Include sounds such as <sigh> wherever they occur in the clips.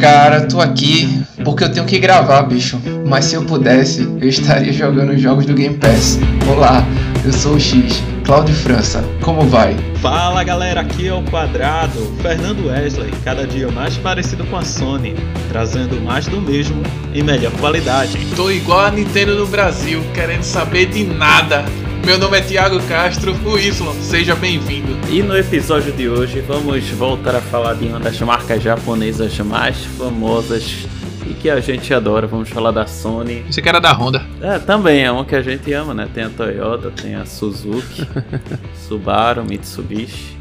Cara, tô aqui porque eu tenho que gravar, bicho. Mas se eu pudesse, eu estaria jogando jogos do Game Pass. Olá, eu sou o X, Claudio França. Como vai? Fala galera, aqui é o Quadrado, Fernando Wesley, cada dia mais parecido com a Sony, trazendo mais do mesmo em melhor qualidade. Tô igual a Nintendo no Brasil, querendo saber de nada. Meu nome é Thiago Castro, o Y, seja bem-vindo. E no episódio de hoje vamos voltar a falar de uma das marcas japonesas mais famosas e que a gente adora. Vamos falar da Sony. Você que era da Honda. É, também é uma que a gente ama, né? Tem a Toyota, tem a Suzuki, <laughs> Subaru, Mitsubishi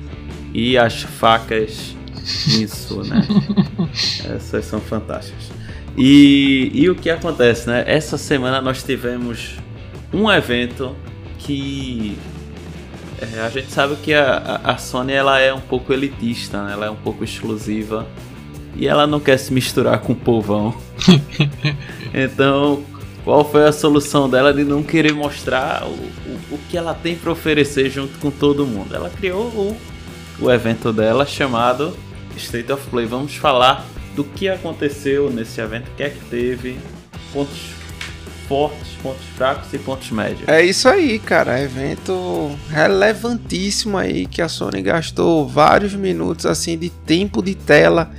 e as facas Insu, né? <laughs> Essas são fantásticas. E, e o que acontece, né? Essa semana nós tivemos um evento que é, a gente sabe que a, a, Sony ela é um pouco elitista, né? ela é um pouco exclusiva e ela não quer se misturar com o povão. <laughs> então, qual foi a solução dela de não querer mostrar o, o, o que ela tem para oferecer junto com todo mundo? Ela criou o, o evento dela chamado State of Play. Vamos falar do que aconteceu nesse evento, o que é que teve, pontos fortes, pontos fracos e pontos médios. É isso aí, cara. Evento relevantíssimo aí que a Sony gastou vários minutos assim de tempo de tela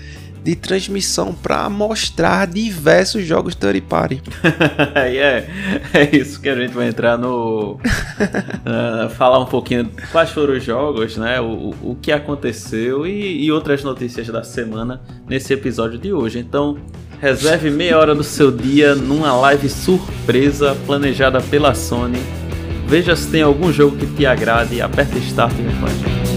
de transmissão para mostrar diversos jogos third party. <laughs> é, é isso que a gente vai entrar no <laughs> uh, falar um pouquinho quais foram os jogos, né? O, o que aconteceu e, e outras notícias da semana nesse episódio de hoje. Então Reserve meia hora do seu dia numa live surpresa planejada pela Sony. Veja se tem algum jogo que te agrade aperte Start e com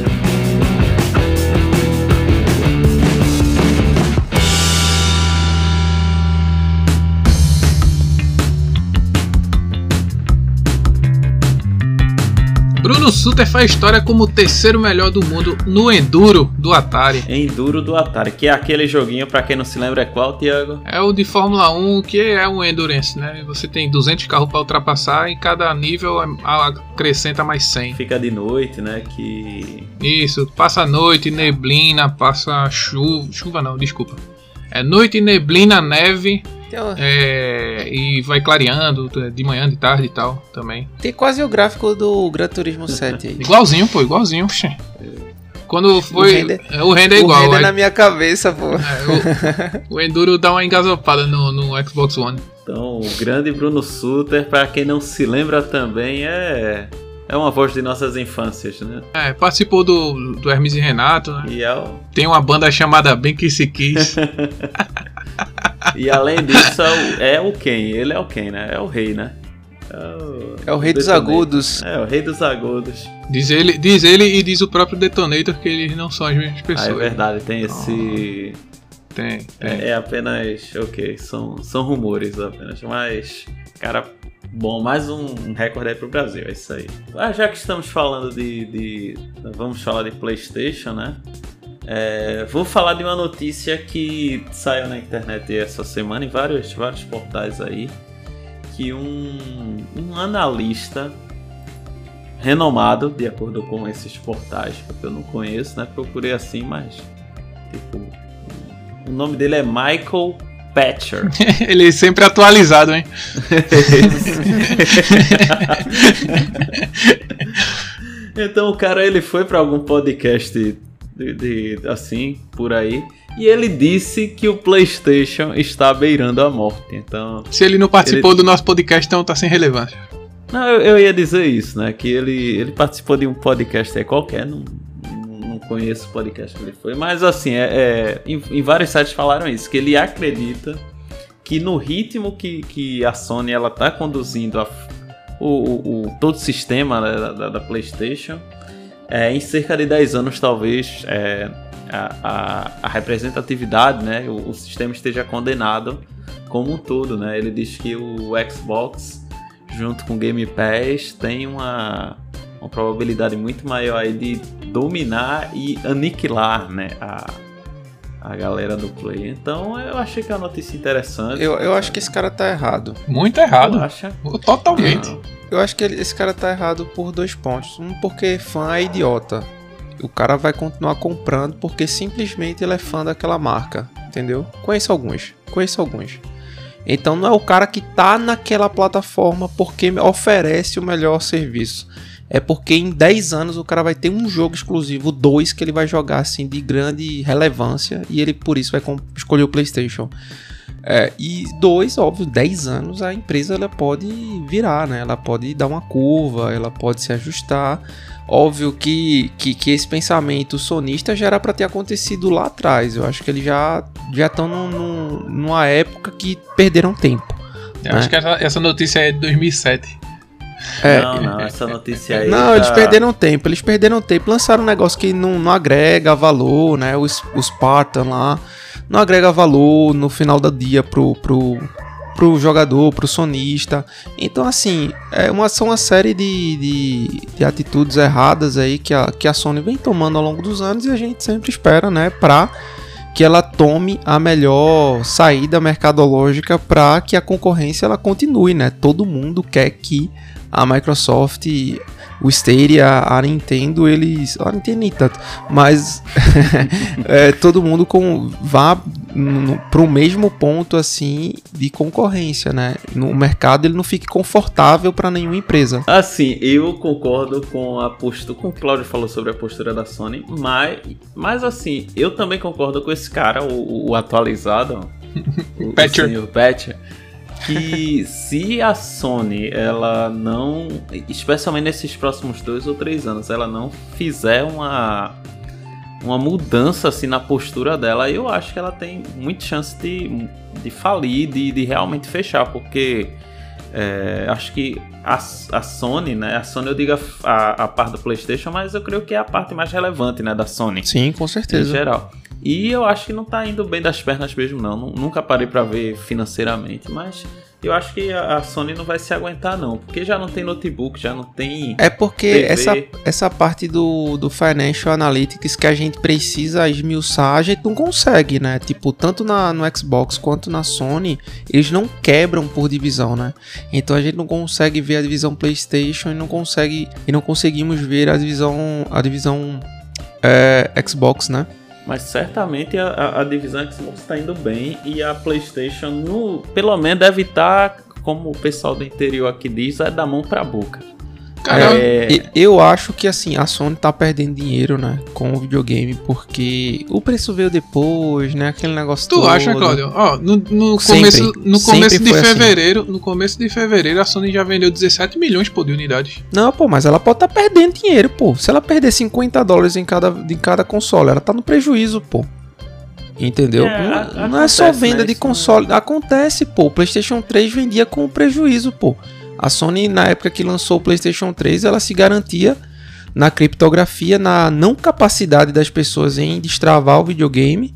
Bruno Suter faz história como o terceiro melhor do mundo no Enduro do Atari. Enduro do Atari, que é aquele joguinho, para quem não se lembra, é qual, Thiago? É o de Fórmula 1, que é um Endurance, né? Você tem 200 carros para ultrapassar e cada nível acrescenta mais 100. Fica de noite, né? Que. Isso, passa noite, neblina, passa chuva. Chuva não, desculpa. É noite, neblina, neve é, e vai clareando de manhã, de tarde e tal também. Tem quase o gráfico do Gran Turismo 7 aí. <laughs> igualzinho, pô, igualzinho. Quando foi. O render, é, o render é igual. O render é na minha cabeça, pô. É, o, o, Enduro dá uma engasopada no, no Xbox One. Então, o grande Bruno Suter, para quem não se lembra também, é. É uma voz de nossas infâncias, né? É, participou do, do Hermes e Renato, né? E é o... Tem uma banda chamada Bem Que Se Quis. <laughs> E além disso, é o, é quem? Ele é o quem, né? É o rei, né? É o, é o rei dos agudos. É, o rei dos agudos. Diz ele, diz ele e diz o próprio Detonator que eles não são as mesmas pessoas. Ah, é verdade, tem esse. Tem, tem. É, é, apenas. Ok, são, são rumores apenas. Mas, cara, bom, mais um recorde aí pro Brasil, é isso aí. Ah, já que estamos falando de. de vamos falar de PlayStation, né? É, vou falar de uma notícia que saiu na internet essa semana em vários, vários portais aí, que um, um analista renomado, de acordo com esses portais, porque eu não conheço, né? Procurei assim, mas tipo, o nome dele é Michael Patcher. <laughs> Ele é sempre atualizado, hein? <laughs> então o cara ele foi para algum podcast de, de, assim, por aí. E ele disse que o PlayStation está beirando a morte. Então. Se ele não participou ele... do nosso podcast, então tá sem relevância. Não, eu, eu, ia dizer isso, né? Que ele, ele participou de um podcast aí qualquer, não, não conheço o podcast que ele foi, mas assim, é, é em, em, vários sites falaram isso, que ele acredita que no ritmo que, que a Sony ela tá conduzindo a, o, o, o, todo o sistema né, da, da, PlayStation, é, em cerca de 10 anos, talvez, é, a, a, a, representatividade, né, o, o, sistema esteja condenado como um todo. Né? Ele diz que o Xbox, junto com o Game Pass, tem uma, uma probabilidade muito maior de dominar e aniquilar né, a, a galera do Play. Então eu achei que é uma notícia interessante. Eu, eu acho que esse cara tá errado. Muito errado. Acha? Totalmente. Não. Eu acho que ele, esse cara tá errado por dois pontos. Um, porque fã é idiota. O cara vai continuar comprando porque simplesmente ele é fã daquela marca. entendeu? Conheço alguns, conheço alguns. Então não é o cara que tá naquela plataforma porque oferece o melhor serviço. É porque em 10 anos o cara vai ter um jogo exclusivo, dois, que ele vai jogar assim de grande relevância e ele por isso vai escolher o PlayStation. É, e dois, óbvio, 10 anos a empresa ela pode virar, né? Ela pode dar uma curva, ela pode se ajustar. Óbvio que, que, que esse pensamento sonista já era para ter acontecido lá atrás. Eu acho que eles já já estão numa época que perderam tempo. Eu né? acho que essa, essa notícia é de 2007. É, não, não, essa notícia aí. Não, tá... eles perderam tempo, eles perderam tempo. Lançaram um negócio que não, não agrega valor, né? Os, os Spartan lá não agrega valor no final do dia pro, pro, pro jogador, pro sonista. Então, assim, é uma, são uma série de, de, de, atitudes erradas aí que a, que a Sony vem tomando ao longo dos anos e a gente sempre espera, né, pra que ela tome a melhor saída mercadológica para que a concorrência ela continue, né? Todo mundo quer que a Microsoft o Stadia, a Nintendo, eles. A Nintendo nem tanto, mas <laughs> é, todo mundo com, vá para o mesmo ponto assim de concorrência, né? No mercado ele não fique confortável para nenhuma empresa. Assim, eu concordo com a postura, com o Claudio falou sobre a postura da Sony, mas, mas assim, eu também concordo com esse cara, o, o atualizado, o, Patcher. o senhor Patcher que se a Sony ela não, especialmente nesses próximos dois ou três anos, ela não fizer uma uma mudança assim na postura dela, eu acho que ela tem muita chance de, de falir, de, de realmente fechar, porque é, acho que a, a Sony, né? A Sony eu digo a, a, parte do PlayStation, mas eu creio que é a parte mais relevante, né, da Sony. Sim, com certeza. Em geral. E eu acho que não tá indo bem das pernas mesmo, não. Nunca parei para ver financeiramente, mas eu acho que a Sony não vai se aguentar, não. Porque já não tem notebook, já não tem. É porque essa, essa parte do, do Financial Analytics que a gente precisa esmiuçar, a gente não consegue, né? Tipo, tanto na, no Xbox quanto na Sony, eles não quebram por divisão, né? Então a gente não consegue ver a divisão PlayStation e não consegue. E não conseguimos ver a divisão. A divisão é, Xbox, né? Mas certamente a, a divisão Xbox está indo bem e a PlayStation, no, pelo menos, deve estar, tá, como o pessoal do interior aqui diz, é da mão para a boca. Cara, é... eu acho que assim, a Sony tá perdendo dinheiro, né, com o videogame, porque o preço veio depois, né, aquele negócio Tu todo. acha, Claudio? Ó, no, no sempre, começo, no começo de assim. fevereiro, assim. no começo de fevereiro a Sony já vendeu 17 milhões pô, de unidades. Não, pô, mas ela pode tá perdendo dinheiro, pô. Se ela perder 50 dólares em cada, em cada console, ela tá no prejuízo, pô. Entendeu? É, não, acontece, não, é só venda né, de console. Acontece, pô. O PlayStation 3 vendia com prejuízo, pô. A Sony, na época que lançou o PlayStation 3, ela se garantia na criptografia, na não capacidade das pessoas em destravar o videogame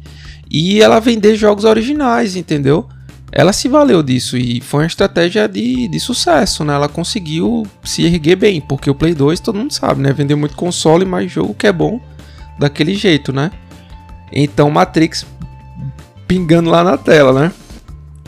e ela vender jogos originais, entendeu? Ela se valeu disso e foi uma estratégia de, de sucesso, né? Ela conseguiu se erguer bem, porque o Play 2 todo mundo sabe, né? Vendeu muito console, mas jogo que é bom daquele jeito, né? Então Matrix pingando lá na tela, né?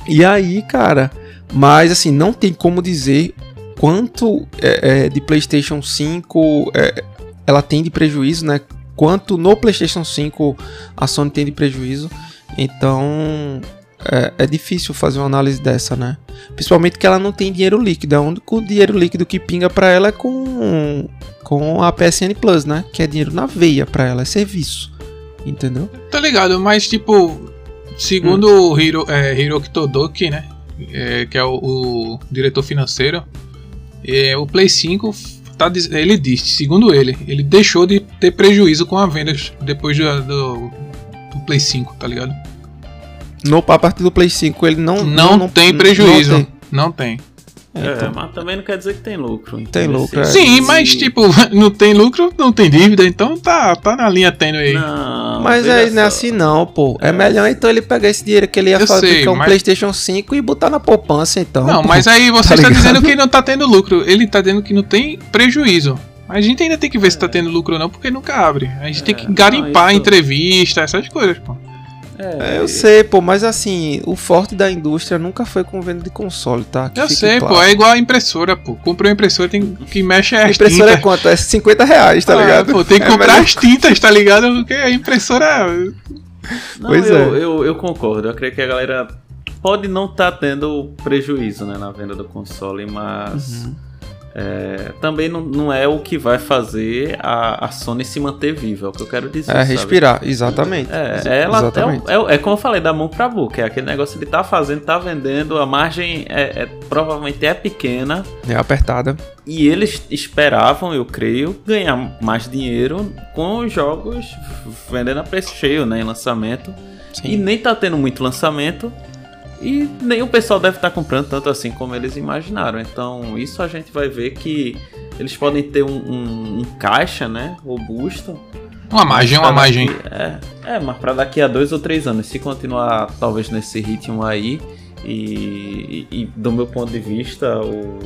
E aí, cara, mas assim, não tem como dizer quanto é, é, de PlayStation 5 é, ela tem de prejuízo, né? Quanto no PlayStation 5 a Sony tem de prejuízo. Então é, é, difícil fazer uma análise dessa, né? Principalmente que ela não tem dinheiro líquido. É o único dinheiro líquido que pinga para ela é com, com a PSN Plus, né? Que é dinheiro na veia para ela, é serviço. Entendeu? Tá ligado, mas tipo, segundo hum. o Hiro, é, Hiroki Todoki, né? É, que é o, o, diretor financeiro, é, o Play 5 tá, ele diz, segundo ele, ele deixou de ter prejuízo com a venda depois do, do, do Play 5, tá ligado? No, a partir do Play 5 ele não, não, não tem prejuízo. Não tem. Não tem. É, então, mas também não quer dizer que tem lucro. Tem lucro, é. Sim, mas tipo, <laughs> não tem lucro, não tem dívida, então tá, tá na linha tendo aí. Não, mas aí não é assim não, pô. É, é melhor então ele pegar esse dinheiro que ele ia fabricar um mas... Playstation 5 e botar na poupança então. Não, pô. mas aí <laughs> você tá está dizendo que não tá tendo lucro. Ele tá dizendo que não tem prejuízo. Mas a gente ainda tem que ver se tá tendo lucro ou não, porque nunca abre. A gente é, tem que garimpar não, isso... entrevista, essas coisas, pô. É, eu sei, pô, mas assim, o forte da indústria nunca foi com venda de console, tá? Que eu sei, claro. pô, é igual a impressora, pô. Comprou uma impressora, tem que mexe as Impressora é tintas. é quanto? É 50 reais, tá ah, ligado? Pô, tem <laughs> que é comprar melhor... as tintas, tá ligado? Porque a impressora Não, pois eu, é. Eu, eu concordo. Eu creio que a galera pode não estar tá tendo prejuízo né, na venda do console, mas. Uhum é, também não, não é o que vai fazer a, a Sony se manter viva, é o que eu quero dizer. É sabe? respirar, exatamente. É, ela exatamente. É, é, como eu falei, da mão pra boca. É aquele negócio ele tá fazendo, tá vendendo, a margem é, é, provavelmente é pequena. É apertada. E eles esperavam, eu creio, ganhar mais dinheiro com os jogos vendendo a preço cheio, né? Em lançamento. Sim. E nem tá tendo muito lançamento. E nem o pessoal deve estar comprando tanto assim como eles imaginaram. Então, isso a gente vai ver que eles podem ter um, um, um caixa, né? Robusto. Uma margem, uma margem. É, é, mas para daqui a dois ou três anos, se continuar talvez nesse ritmo aí, e, e, e do meu ponto de vista, o,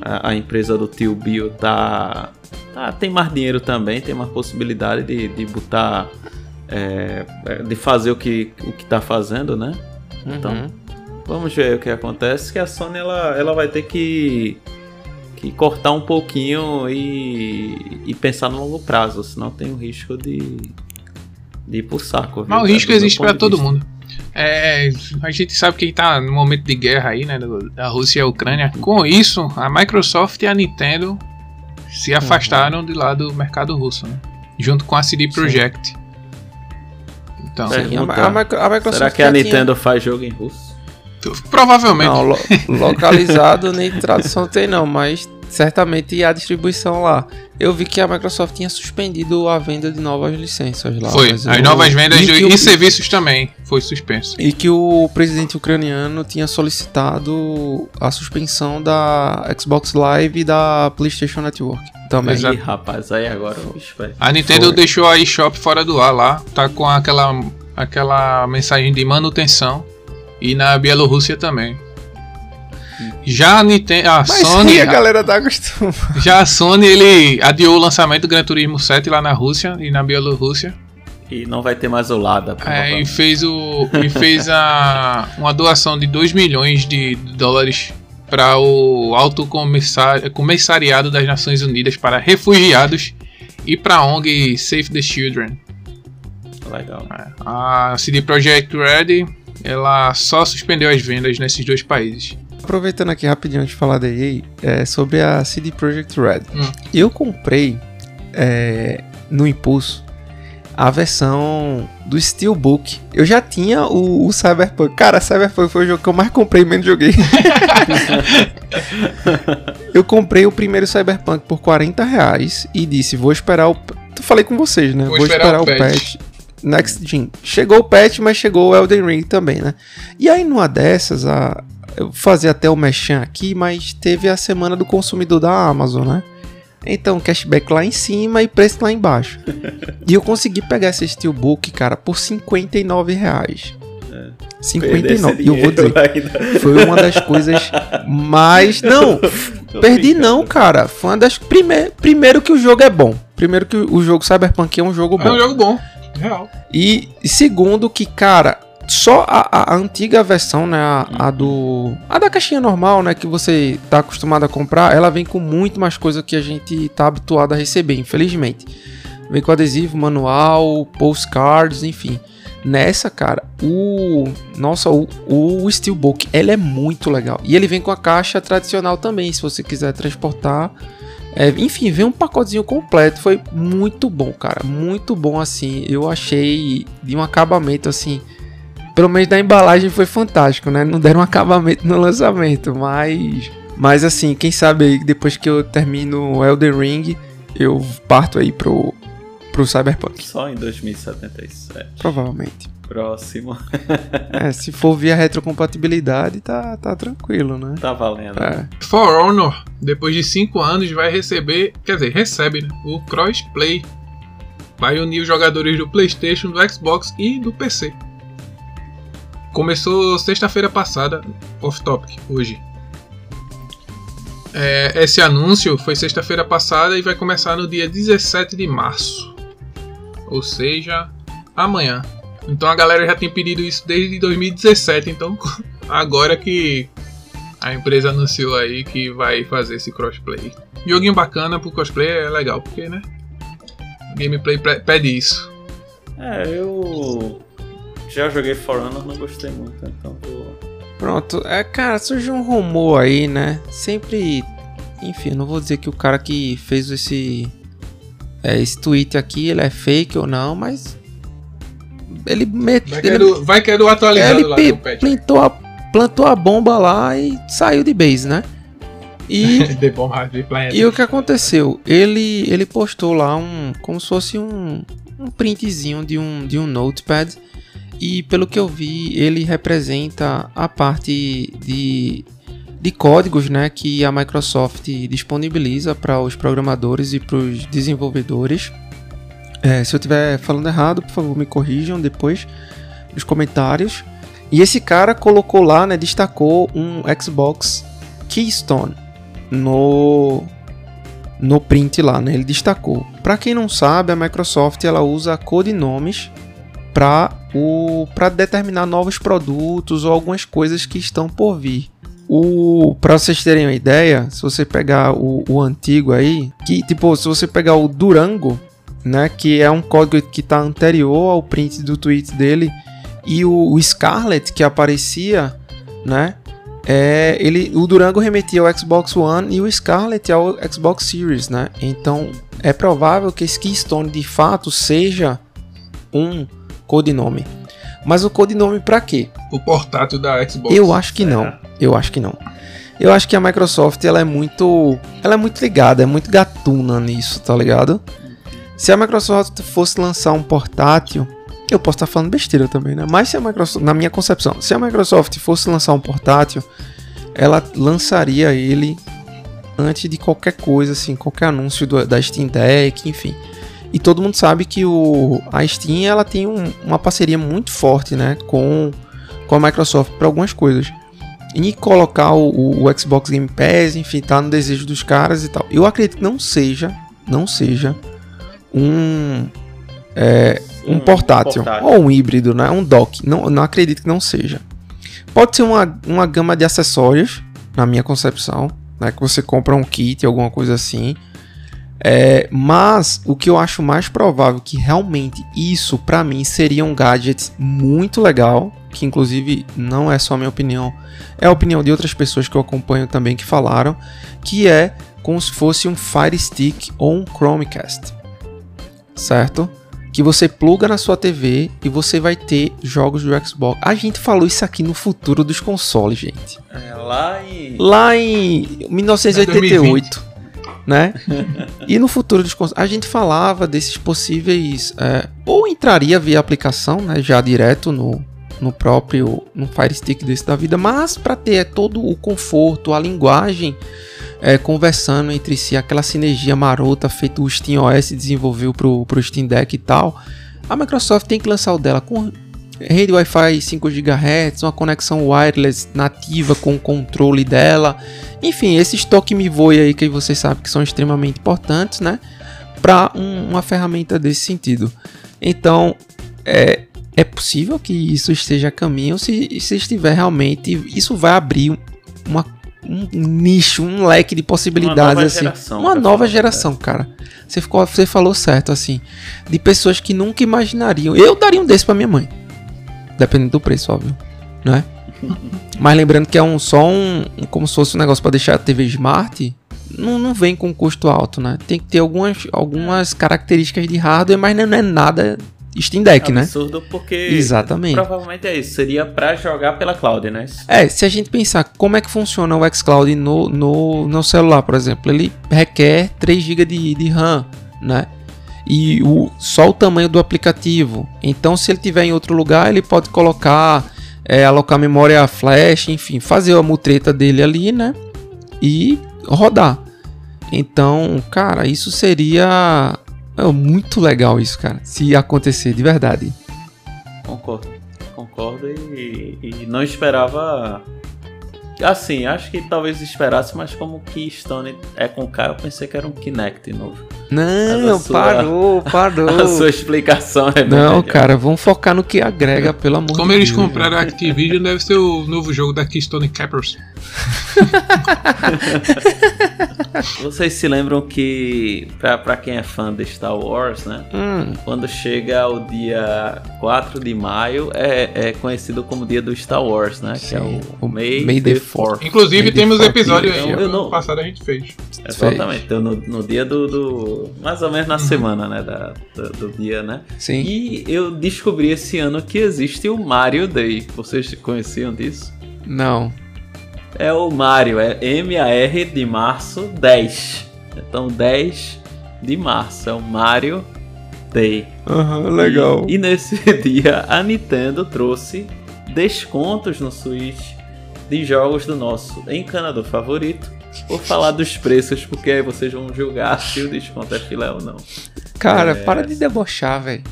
a, a, empresa do tio Bill tá, tá, tem mais dinheiro também, tem mais possibilidade de, de botar. É, é de fazer o que, o que tá fazendo, né? Então, uhum. vamos ver o que acontece. Que a Sony ela, ela vai ter que, que cortar um pouquinho e, e pensar no longo prazo, senão tem o risco de, de ir pro saco. Mas o risco existe para todo mundo. É, a gente sabe que está no momento de guerra aí, né, da Rússia e a Ucrânia. Com isso, a Microsoft e a Nintendo se afastaram uhum. de lá do mercado russo, né? Junto com a CD Projekt. Sim. Então, a, a, a, Microsoft Será que a Nintendo tinha... faz jogo em russo? Provavelmente. Não, lo, <laughs> localizado nem tradução tem não, mas certamente a distribuição lá. Eu vi que a Microsoft tinha suspendido a venda de novas licenças lá. Foi, as eu... novas vendas e, e serviços também foi suspenso. E que o presidente ucraniano tinha solicitado a suspensão da Xbox Live e da PlayStation Network. Também. Exato. Ih, rapaz, aí agora o. A Nintendo foi. deixou a eShop fora do ar lá, tá com aquela, aquela mensagem de manutenção. E na Bielorrússia também. Já a Nintendo, a Mas <laughs> Sony, a galera tá acostumada. Já a Sony ele adiou o lançamento do Gran Turismo 7 lá na Rússia e na Bielorrússia. E não vai ter mais o Lada. É, e fez o e fez a uma doação de 2 milhões de dólares para o Alto Comissariado das Nações Unidas para Refugiados e para a ONG Save the Children. Legal. É, a CD Projekt Red ela só suspendeu as vendas nesses dois países. Aproveitando aqui rapidinho de falar da EA, é, sobre a CD Projekt Red. Hum. Eu comprei é, no Impulso a versão do Steelbook. Eu já tinha o, o, Cyberpunk. Cara, Cyberpunk foi o jogo que eu mais comprei e menos joguei. <laughs> eu comprei o primeiro Cyberpunk por 40 reais e disse: vou esperar o. Eu falei com vocês, né? Vou, vou esperar, esperar, o patch. patch. Next Gen. Chegou o patch, mas chegou o Elden Ring também, né? E aí, numa dessas, a, eu fazia até o mechan aqui, mas teve a semana do consumidor da Amazon, né? Então, cashback lá em cima e preço lá embaixo. <laughs> e eu consegui pegar esse Steelbook, cara, por 59 reais. É. 59. E eu vou dizer, ainda. foi uma das coisas mais. <laughs> Não, Tô perdi brincando. não, cara. Foi uma das. Prime... Primeiro que o jogo é bom. Primeiro que o jogo Cyberpunk é um jogo bom. É um jogo bom. Real. E segundo que, cara, só a, a, antiga versão, né, a, a, do a da caixinha normal, né, que você tá acostumado a comprar, ela vem com muito mais coisa que a gente tá habituado a receber, infelizmente. Vem com adesivo, manual, postcards, enfim. Nessa, cara, o nossa, o, o Steelbook, ele é muito legal. E ele vem com a caixa tradicional também, se você quiser transportar. É, enfim, vem um pacotezinho completo. Foi muito bom, cara. Muito bom assim. Eu achei de um acabamento assim pelo menos da embalagem foi fantástico, né? Não deram um acabamento no lançamento, mas. Mas assim, quem sabe aí depois que eu termino o Elden Ring, eu parto aí pro, pro Cyberpunk. Só em 2077. Provavelmente. Próximo. é, se for via retrocompatibilidade, tá, tá tranquilo, né? Tá valendo. É. For Honor, depois de 5 anos, vai receber, quer dizer, recebe, né? O Crossplay. Vai unir os jogadores do PlayStation, do Xbox e do PC. Começou sexta-feira passada, off-topic, hoje. É, esse anúncio foi sexta-feira passada e vai começar no dia 17 de março. Ou seja, amanhã. Então a galera já tem pedido isso desde 2017. Então <laughs> agora que a empresa anunciou aí que vai fazer esse crossplay. Joguinho bacana pro cosplay é legal, porque né? Gameplay pede isso. É, eu já joguei For Honor, não gostei muito, então tô... Pronto, é, cara, surgiu um rumor aí, né? Sempre. Enfim, não vou dizer que o cara que fez esse. É, esse tweet aqui ele é fake ou não, mas. Ele meteu. Vai que é do, vai que é do atualizado ele lá pe- plantou, a, plantou a bomba lá e saiu de base, né? E. <laughs> E o que aconteceu? Ele, ele postou lá um. como se fosse um, um printzinho de um, de um notepad. E pelo que eu vi, ele representa a parte de, de códigos né, que a Microsoft disponibiliza para os programadores e para os desenvolvedores. É, se eu estiver falando errado, por favor, me corrijam depois nos comentários. E esse cara colocou lá, né, destacou um Xbox Keystone no no print lá, né? Ele destacou. Para quem não sabe, a Microsoft ela usa codinomes para para determinar novos produtos ou algumas coisas que estão por vir. O para vocês terem uma ideia, se você pegar o, o antigo aí, que tipo, se você pegar o Durango, né, que é um código que está anterior ao print do tweet dele, e o, o Scarlet que aparecia, né, é, ele, o Durango remetia ao Xbox One e o Scarlet ao Xbox Series, né? Então é provável que esse Keystone de fato seja um codinome. Mas o codinome para quê? O portátil da Xbox. Eu acho que não. Eu acho que não. Eu acho que a Microsoft ela é muito, ela é muito ligada, é muito gatuna nisso, tá ligado? Se a Microsoft fosse lançar um portátil, eu posso estar falando besteira também, né? Mas se a Microsoft, na minha concepção, se a Microsoft fosse lançar um portátil, ela lançaria ele antes de qualquer coisa, assim, qualquer anúncio do- da Steam Deck, enfim. E todo mundo sabe que o, a Steam ela tem um- uma parceria muito forte, né, com, com a Microsoft para algumas coisas. E colocar o, o- Xbox Game Pass, enfim, tá no desejo dos caras e tal. Eu acredito que não seja, não seja um é, um, Um portátil, portátil. ou um híbrido, né? Um dock. Não, não acredito que não seja. Pode ser uma, uma gama de acessórios, na minha concepção, né? Que você compra um kit, alguma coisa assim. É, mas o que eu acho mais provável que realmente isso pra mim seria um gadget muito legal, que inclusive não é só a minha opinião, é a opinião de outras pessoas que eu acompanho também que falaram, que é como se fosse um Fire Stick ou um Chromecast. Certo? Que você pluga na sua TV e você vai ter jogos do Xbox. A gente falou isso aqui no futuro dos consoles, gente É, lá em. lá em 1988, né? E no futuro dos a gente falava desses possíveis é, ou entraria via aplicação, né, já direto no, no próprio no Fire Stick desse da vida, mas para ter todo o conforto, a linguagem é, conversando entre si, aquela sinergia marota feito o SteamOS desenvolveu pro, pro Steam Deck e tal, a Microsoft tem que lançar o dela com rede Wi-Fi 5 GHz, uma conexão wireless nativa com o controle dela. Enfim, esses toque me voe aí que vocês sabem que são extremamente importantes, né? Para uma ferramenta desse sentido. Então, é, é possível que isso esteja a caminho. Se, se estiver realmente, isso vai abrir uma, um nicho, um leque de possibilidades. nova assim. geração, uma nova geração, cara. Você, ficou, você falou certo, assim. De pessoas que nunca imaginariam. Eu daria um desse pra minha mãe. Dependendo do preço, óbvio. Né? Mas lembrando que é um só um. Como se fosse um negócio pra deixar a TV Smart. Não, não vem com custo alto, né? Tem que ter algumas, algumas características de hardware, mas não é nada Steam Deck, né? Absurdo porque. Exatamente. Provavelmente é isso. Seria pra jogar pela cloud, né? É, se a gente pensar como é que funciona o xCloud no, no, no celular, por exemplo, ele requer 3 GB de, de RAM, né? E o, só o tamanho do aplicativo. Então, se ele tiver em outro lugar, ele pode colocar, é, alocar memória flash, enfim, fazer a mutreta dele ali, né? E rodar. Então, cara, isso seria é, muito legal isso, cara, se acontecer de verdade. Concordo. Concordo e, e não esperava. Assim, acho que talvez esperasse, mas como Keystone é com K, eu pensei que era um Kinect novo. Não, sua, parou, parou. <laughs> A sua explicação é Não, melhor. cara, vamos focar no que agrega, pelo amor Como de eles Deus. compraram a Activision, deve ser o novo jogo da Keystone Cappers. <laughs> Vocês se lembram que, pra, pra quem é fã de Star Wars, né? Hum. Quando chega o dia 4 de maio, é, é conhecido como dia do Star Wars, né? Sim. Que é o, o May, May the 4th. Inclusive, May temos episódio aí. Então, no passado a gente fez. Exatamente. Então, no, no dia do, do, Mais ou menos na uhum. semana, né? Da, do, do, dia, né? Sim. E eu descobri esse ano que existe o Mario Day. Vocês conheciam disso? Não é o Mario, é M-A-R de março 10. Então 10 de março é o Mario Day. Aham, uhum, legal. E, e, nesse <laughs> dia a Nintendo trouxe descontos no Switch de jogos do nosso encanador favorito. Vou falar dos preços, porque aí vocês vão julgar se o desconto é filé ou não. Cara, é... para de debochar, velho.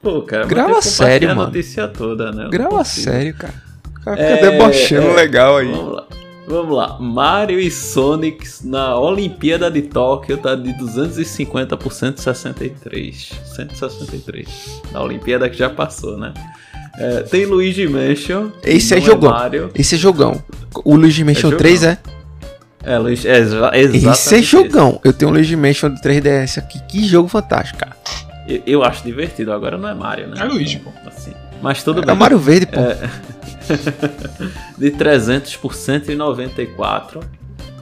Pô, cara, grava sério, mano. a notícia toda, né? Grava sério, cara. Fica é, debochando é, legal aí. Vamos lá. Vamos lá. Mario e Sonic na Olimpíada de Tóquio tá de 250 por 163. 163. Na Olimpíada que já passou, né? É, tem Luigi Mansion. Esse é, é jogão. Mario. Esse é jogão. O Luigi Mansion é 3 é? É, Luigi, é exatamente. Esse é jogão. Esse. Eu tenho um Luigi Mansion de 3DS aqui. Que jogo fantástico, cara. Eu, eu, acho divertido. Agora não é Mario, né? É Luigi, pô. Assim. Mas tudo é bem. É Mario Verde, pô. É... <laughs> de 300 por 194.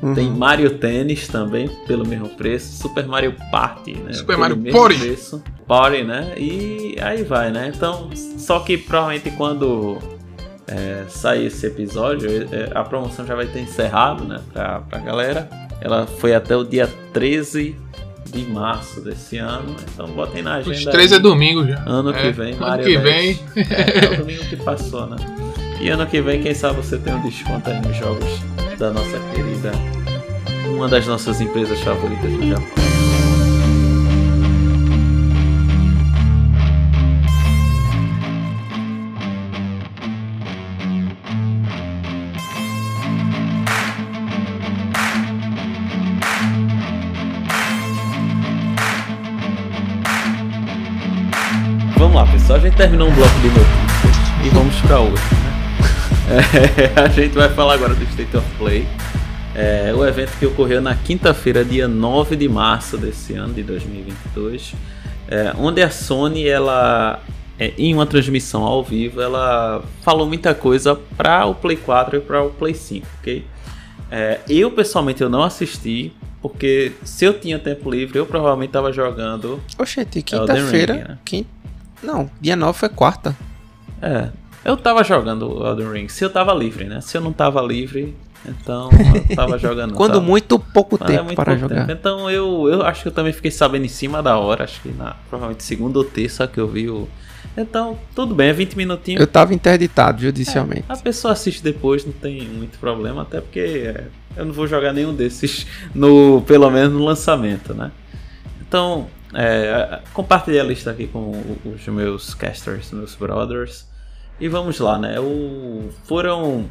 Uhum. Tem Mario Tennis também, pelo mesmo preço. Super Mario Party, né? Super Mario Party. Preço. Party, né? E aí vai, né? Então, só que provavelmente quando é, sair esse episódio, é, a promoção já vai ter encerrado, né? Pra, pra galera. Ela foi até o dia 13 de março desse ano. Então botem na agenda. Os três é domingo já. Ano é, que vem, Mario Ano que vem. É, é o domingo que passou, né? E ano que vem, quem sabe você tem um desconto aí nos jogos da nossa querida, uma das nossas empresas favoritas do Japão. Vamos lá, pessoal. A gente terminou um bloco de notícias e vamos para outro. É, <laughs> a gente vai falar agora do State of Play. É, o evento que ocorreu na quinta-feira, dia 9 de março desse ano de 2022, é, onde a Sony, ela, é, em uma transmissão ao vivo, ela falou muita coisa para o Play 4 e para o Play 5, ok? É, eu pessoalmente eu não assisti, porque se eu tinha tempo livre, eu provavelmente estava jogando. Oxente, quinta-feira. Né? Quinta... Não, dia 9 foi quarta. É, eu tava jogando Elden Ring, se eu tava livre, né? Se eu não tava livre, então eu tava jogando. <laughs> Quando tava. muito pouco Mas é tempo é para jogar. Tempo. Então eu, eu acho que eu também fiquei sabendo em cima da hora, acho que na provavelmente segunda ou terça que eu vi o. Então, tudo bem, é 20 minutinhos. Eu tava interditado judicialmente. É, a pessoa assiste depois, não tem muito problema, até porque é, eu não vou jogar nenhum desses no pelo menos no lançamento, né? Então, é, compartilhei a lista aqui com os meus casters, meus brothers. E vamos lá, né? O... Foram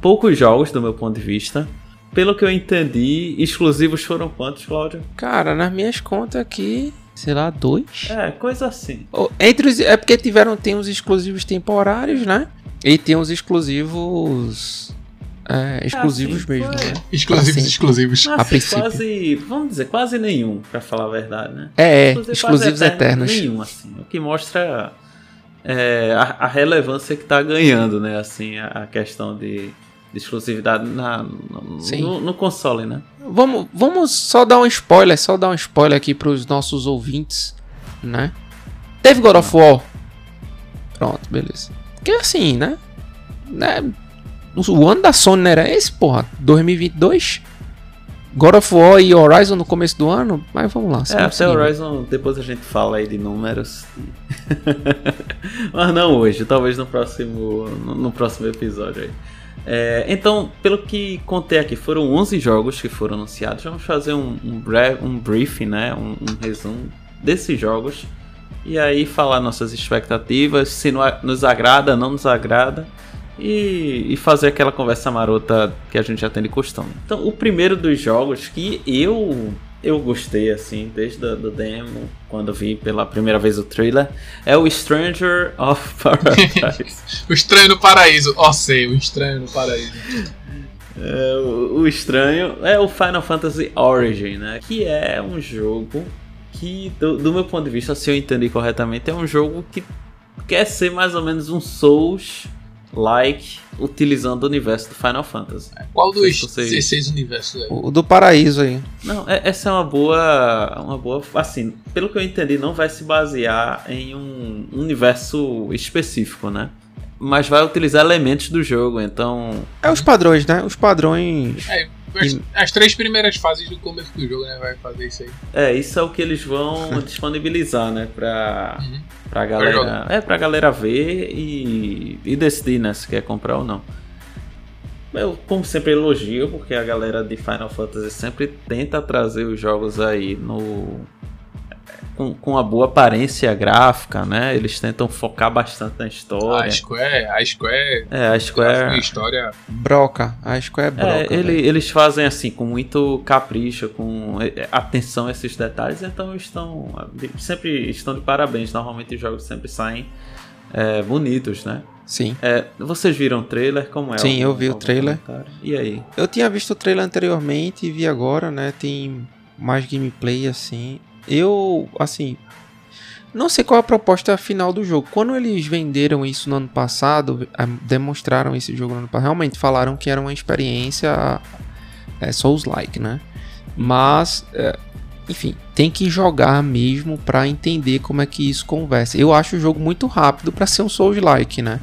poucos jogos do meu ponto de vista. Pelo que eu entendi, exclusivos foram quantos, Cláudio? Cara, nas minhas contas aqui, sei lá, dois. É, coisa assim. Entre os, é porque tiveram tem os exclusivos temporários, né? E tem os exclusivos é, exclusivos assim, mesmo, foi... né? Exclusivos, assim, exclusivos. Assim, a princípio. Quase, vamos dizer, quase nenhum, para falar a verdade, né? É, é exclusivos eternos. Nenhum, assim. O que mostra é, a, a, relevância que está ganhando, né? Assim, a, a questão de, de exclusividade na, no, no, no, console, né? Vamos, vamos só dar um spoiler, só dar um spoiler aqui para os nossos ouvintes, né? Teve God of War. Pronto, beleza. Porque assim, né? né? O ano da Sony não era esse, porra? 2022? God of War e Horizon no começo do ano, mas vamos lá. É, até Horizon, depois a gente fala aí de números. <laughs> mas não hoje, talvez no próximo, no, próximo episódio aí. É, então, pelo que contei aqui, foram 11 jogos que foram anunciados. Vamos fazer um, um, um briefing, né? Um, um, resumo desses jogos. E aí falar nossas expectativas, se nos agrada, não nos agrada e, e, fazer aquela conversa marota que a gente já tem de costume. Então, o primeiro dos jogos que eu eu gostei, assim, desde o demo, quando vi pela primeira vez o trailer, é o Stranger of <laughs> Paradise. o Estranho no Paraíso. Ó, oh, sei, o Estranho no Paraíso. É, o, o, estranho é o Final Fantasy Origin, né? Que é um jogo que, do, do, meu ponto de vista, se eu entendi corretamente, é um jogo que quer ser mais ou menos um Souls like utilizando o universo do Final Fantasy. Qual dos se 16 universos é? O do Paraíso aí. Não, é, essa é uma boa, uma boa, assim, pelo que eu entendi, não vai se basear em um universo específico, né? mas vai utilizar elementos do jogo, então. É os padrões, né? Os padrões. É, as, as, três primeiras fases do começo do jogo, né? Vai fazer isso aí. É, isso é o que eles vão <laughs> disponibilizar, né? Pra, uhum. pra galera. Pra é, pra galera ver e, e decidir, né? Se quer comprar ou não. Eu, como sempre, elogio, porque a galera de Final Fantasy sempre tenta trazer os jogos aí no, com, com uma boa aparência gráfica, né? Eles tentam focar bastante na história. A Square, a Square, é, a Square, história broca, a Square é broca. É, ele, eles fazem assim com muito capricho, com é, atenção a esses detalhes, então estão sempre estão de parabéns. Normalmente os jogos sempre saem é, bonitos, né? Sim. É, vocês viram o trailer? Como é? Sim, eu vi o trailer. Comentário? E aí? Eu tinha visto o trailer anteriormente e vi agora, né? Tem mais gameplay assim. Eu, assim, não sei qual é a proposta final do jogo. Quando eles venderam isso no ano passado, demonstraram esse jogo no ano passado, realmente falaram que era uma experiência é, Souls-like, né? Mas, é, enfim, tem que jogar mesmo para entender como é que isso conversa. Eu acho o jogo muito rápido para ser um Souls-like, né?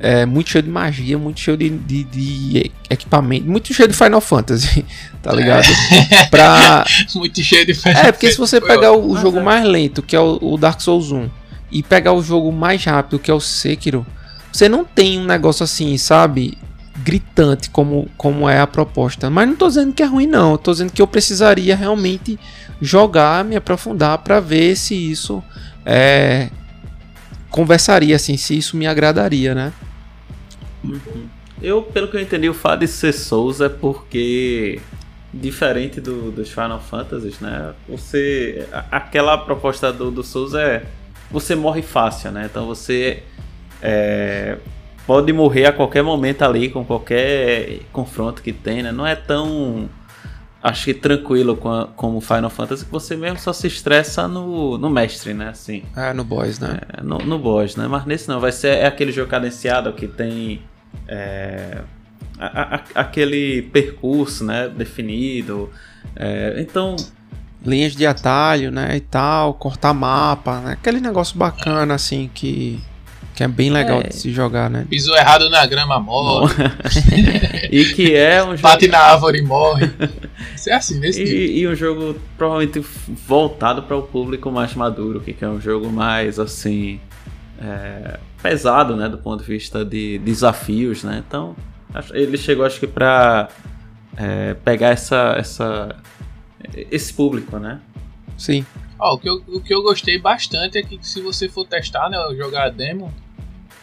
É muito cheio de magia, muito cheio de, de, de, equipamento, muito cheio de Final Fantasy, <laughs> tá ligado? É. Pra... <laughs> muito cheio de Final É, porque se você pegar o, o jogo mais lento, que é o, o, Dark Souls 1, e pegar o jogo mais rápido, que é o Sekiro, você não tem um negócio assim, sabe? Gritante como, como é a proposta. Mas não tô dizendo que é ruim, não. Eu tô dizendo que eu precisaria realmente jogar, me aprofundar para ver se isso é conversaria assim, se isso me agradaria, né? Uhum. Eu, pelo que eu entendi, o fato de ser Souls é porque diferente do, dos Final Fantasies, né? Você aquela proposta do, do Souls é você morre fácil, né? Então você é, pode morrer a qualquer momento ali com qualquer confronto que tem, né? Não é tão acho que tranquilo com a, como Final Fantasy, que você mesmo só se estressa no, no mestre, né? Assim, é, no boss, né? É, no, no boss, né? Mas nesse não, vai ser é aquele jogo cadenciado que tem é, a, a, aquele percurso, né? Definido. É, então. Linhas de atalho, né? E tal, cortar mapa, né? Aquele negócio bacana, assim, que que é bem legal é. de se jogar, né? Pisou errado na grama, morre. <laughs> e que é um jogo. Bate na árvore e morre. Isso é assim, nesse e, e um jogo provavelmente voltado para o público mais maduro, que é um jogo mais assim. É, pesado, né? Do ponto de vista de desafios, né? Então, ele chegou, acho que, para é, pegar essa, essa, esse público, né? Sim. Oh, o, que eu, o que eu gostei bastante é que se você for testar, né, jogar a demo,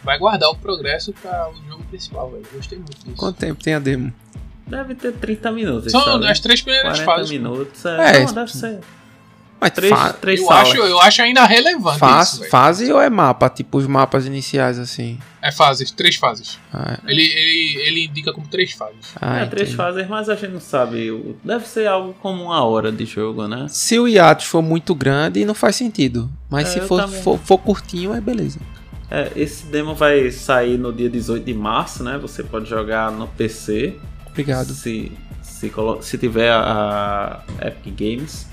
vai guardar o progresso para o jogo principal, velho. Gostei muito disso. Quanto tempo tem a demo? Deve ter 30 minutos. São sabe? as três primeiras 40 fases. minutos. É, é não, deve ser. Mas três, fa três eu, salas. acho, eu acho ainda relevante Faz, isso, Fase ou é mapa? Tipo os mapas iniciais assim? É fases, três fases. Ah, é. ele, ele, ele indica como três fases. Ah, é, três fases, mas a gente não sabe. Deve ser algo como uma hora de jogo, né? Se o hiatus for muito grande, não faz sentido. Mas é, se for, for, for curtinho, é beleza. É, esse demo vai sair no dia 18 de março, né? Você pode jogar no PC. Obrigado. Se, se, se tiver a Epic Games.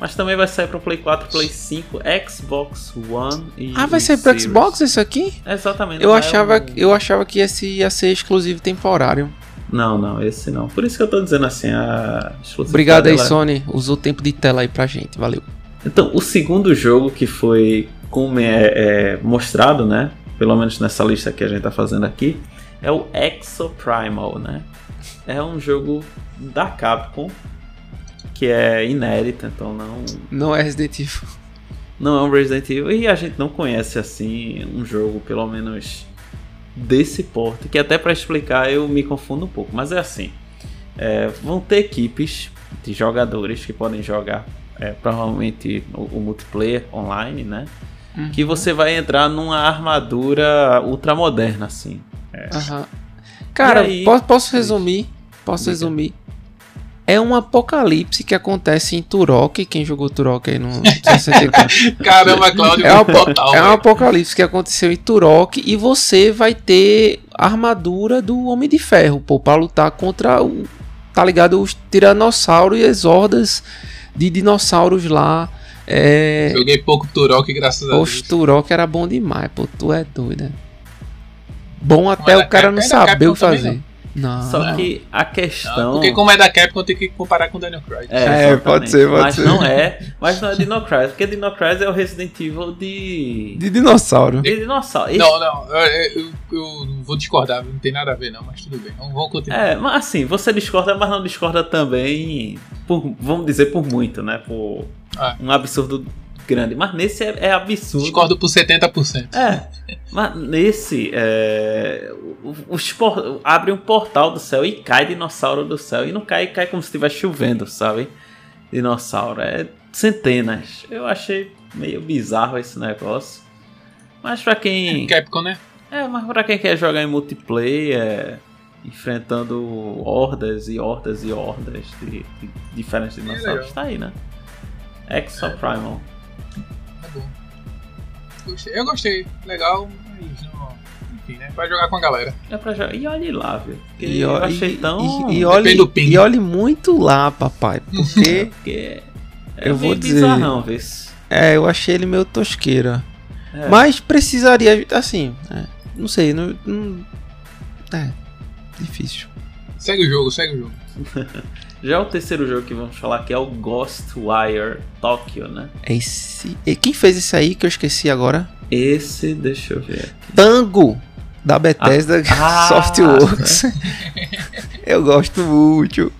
Mas também vai sair para Play 4, Play 5, Xbox One e. Ah, vai sair para Xbox isso aqui? Exatamente. Eu achava, um... eu achava que esse ia ser exclusivo temporário. Não, não, esse não. Por isso que eu tô dizendo assim, a Obrigado aí, Sony. Usou o tempo de tela aí pra gente, valeu. Então, o segundo jogo que foi como é, é, mostrado, né? Pelo menos nessa lista que a gente tá fazendo aqui, é o Exoprimal, né? É um jogo da Capcom que é inédito, então não. Não é Resident Evil. Não é um Resident Evil. E a gente não conhece assim um jogo, pelo menos desse porte, que até para explicar eu me confundo um pouco, mas é assim. É, vão ter equipes de jogadores que podem jogar é, provavelmente o, o, multiplayer online, né? Uhum. Que você vai entrar numa armadura ultramoderna, assim. É. Uhum. Cara, aí, posso, posso resumir? Posso resumir? É um apocalipse que acontece em Turok. Quem jogou Turok aí no <laughs> 64? Caramba, Claudio, é, um, total, é um apocalipse que aconteceu em Turok e você vai ter armadura do Homem de Ferro, pô, pra lutar contra o. Tá ligado? Os tiranossauros e as hordas de dinossauros lá. É... Joguei pouco Turok, graças a Deus. Poxa, Turok era bom demais, pô, tu é doido. Né? Bom até o cara não saber o que fazer. Não. Não. Só que a questão. Não, porque como é da Capcom, tem que comparar com Daniel Cry. É, é pode ser, pode mas ser. Não é, mas não é Dino Crisis, porque Dino Crisis é o Resident Evil de. De dinossauro. De dinossauro. Esse... Não, não, eu, eu, eu, vou discordar, não tem nada a ver, não, mas tudo bem. Vamos, vamos continuar. É, mas assim, você discorda, mas não discorda também, por, vamos dizer, por muito, né? Por ah. um absurdo grande. Mas nesse é, é absurdo. Discordo por 70%. É. Mas nesse. É, os abre um portal do céu e cai dinossauro do céu. E não cai, cai como se estivesse chovendo, sabe? Dinossauro. É centenas. Eu achei meio bizarro esse negócio. Mas pra quem. É Capcom, né? É, mas pra quem quer jogar em multiplayer, enfrentando hordas e hordas e hordas de, de diferentes dinossauros, é tá aí, né? Exoprimal. É. Gostei. Eu gostei. Legal, mas não. Enfim, né? Vai jogar com a galera. É pra jogar. E olhe lá, viu? E, eu achei tão. E, e, olhe, e olhe muito lá, papai. <laughs> Porque. porque é eu vou dizer. Bizarrão, vê é, eu achei ele meio tosqueira. É. Mas precisaria. Assim, é, não sei. Não, não, é. Difícil. Segue o jogo, segue o jogo. <laughs> Já o terceiro jogo que vamos falar que é o Ghostwire Tokyo, né? Esse. E quem fez isso aí que eu esqueci agora? Esse, deixa eu ver. Aqui. Tango da Bethesda <laughs> ah, <laughs> Softworks. Ah, <laughs> eu gosto muito.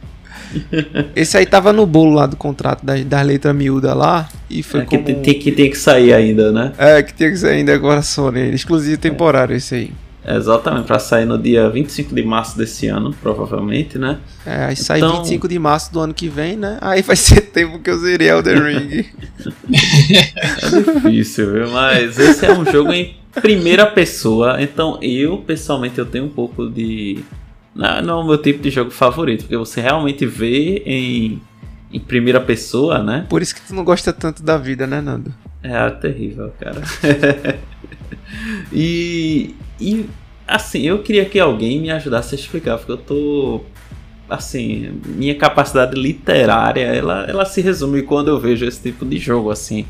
Esse aí tava no bolo lá do contrato das, das letras miúdas lá. E foi é, como... que, tem, que tem que sair ainda, né? É, que tem que sair ainda agora Sony. Exclusivo temporário é. esse aí. Exatamente, para sair no dia 25 de março desse ano, provavelmente, né? É, aí sai então... 25 de março do ano que vem, né? Aí vai <laughs> ser tempo que eu zerei Elden Ring. é difícil, viu? Mas esse é um jogo em primeira pessoa, então eu, pessoalmente, eu tenho um pouco de... Não, não é o meu tipo de jogo favorito, porque você realmente vê em, em primeira pessoa, né? Por isso que tu não gosta tanto da vida, né, Nando? É, terrível, cara. <laughs> e, e assim, eu queria que alguém me ajudasse a explicar, porque eu tô assim, minha capacidade literária, ela, ela se resume quando eu vejo esse tipo de jogo assim.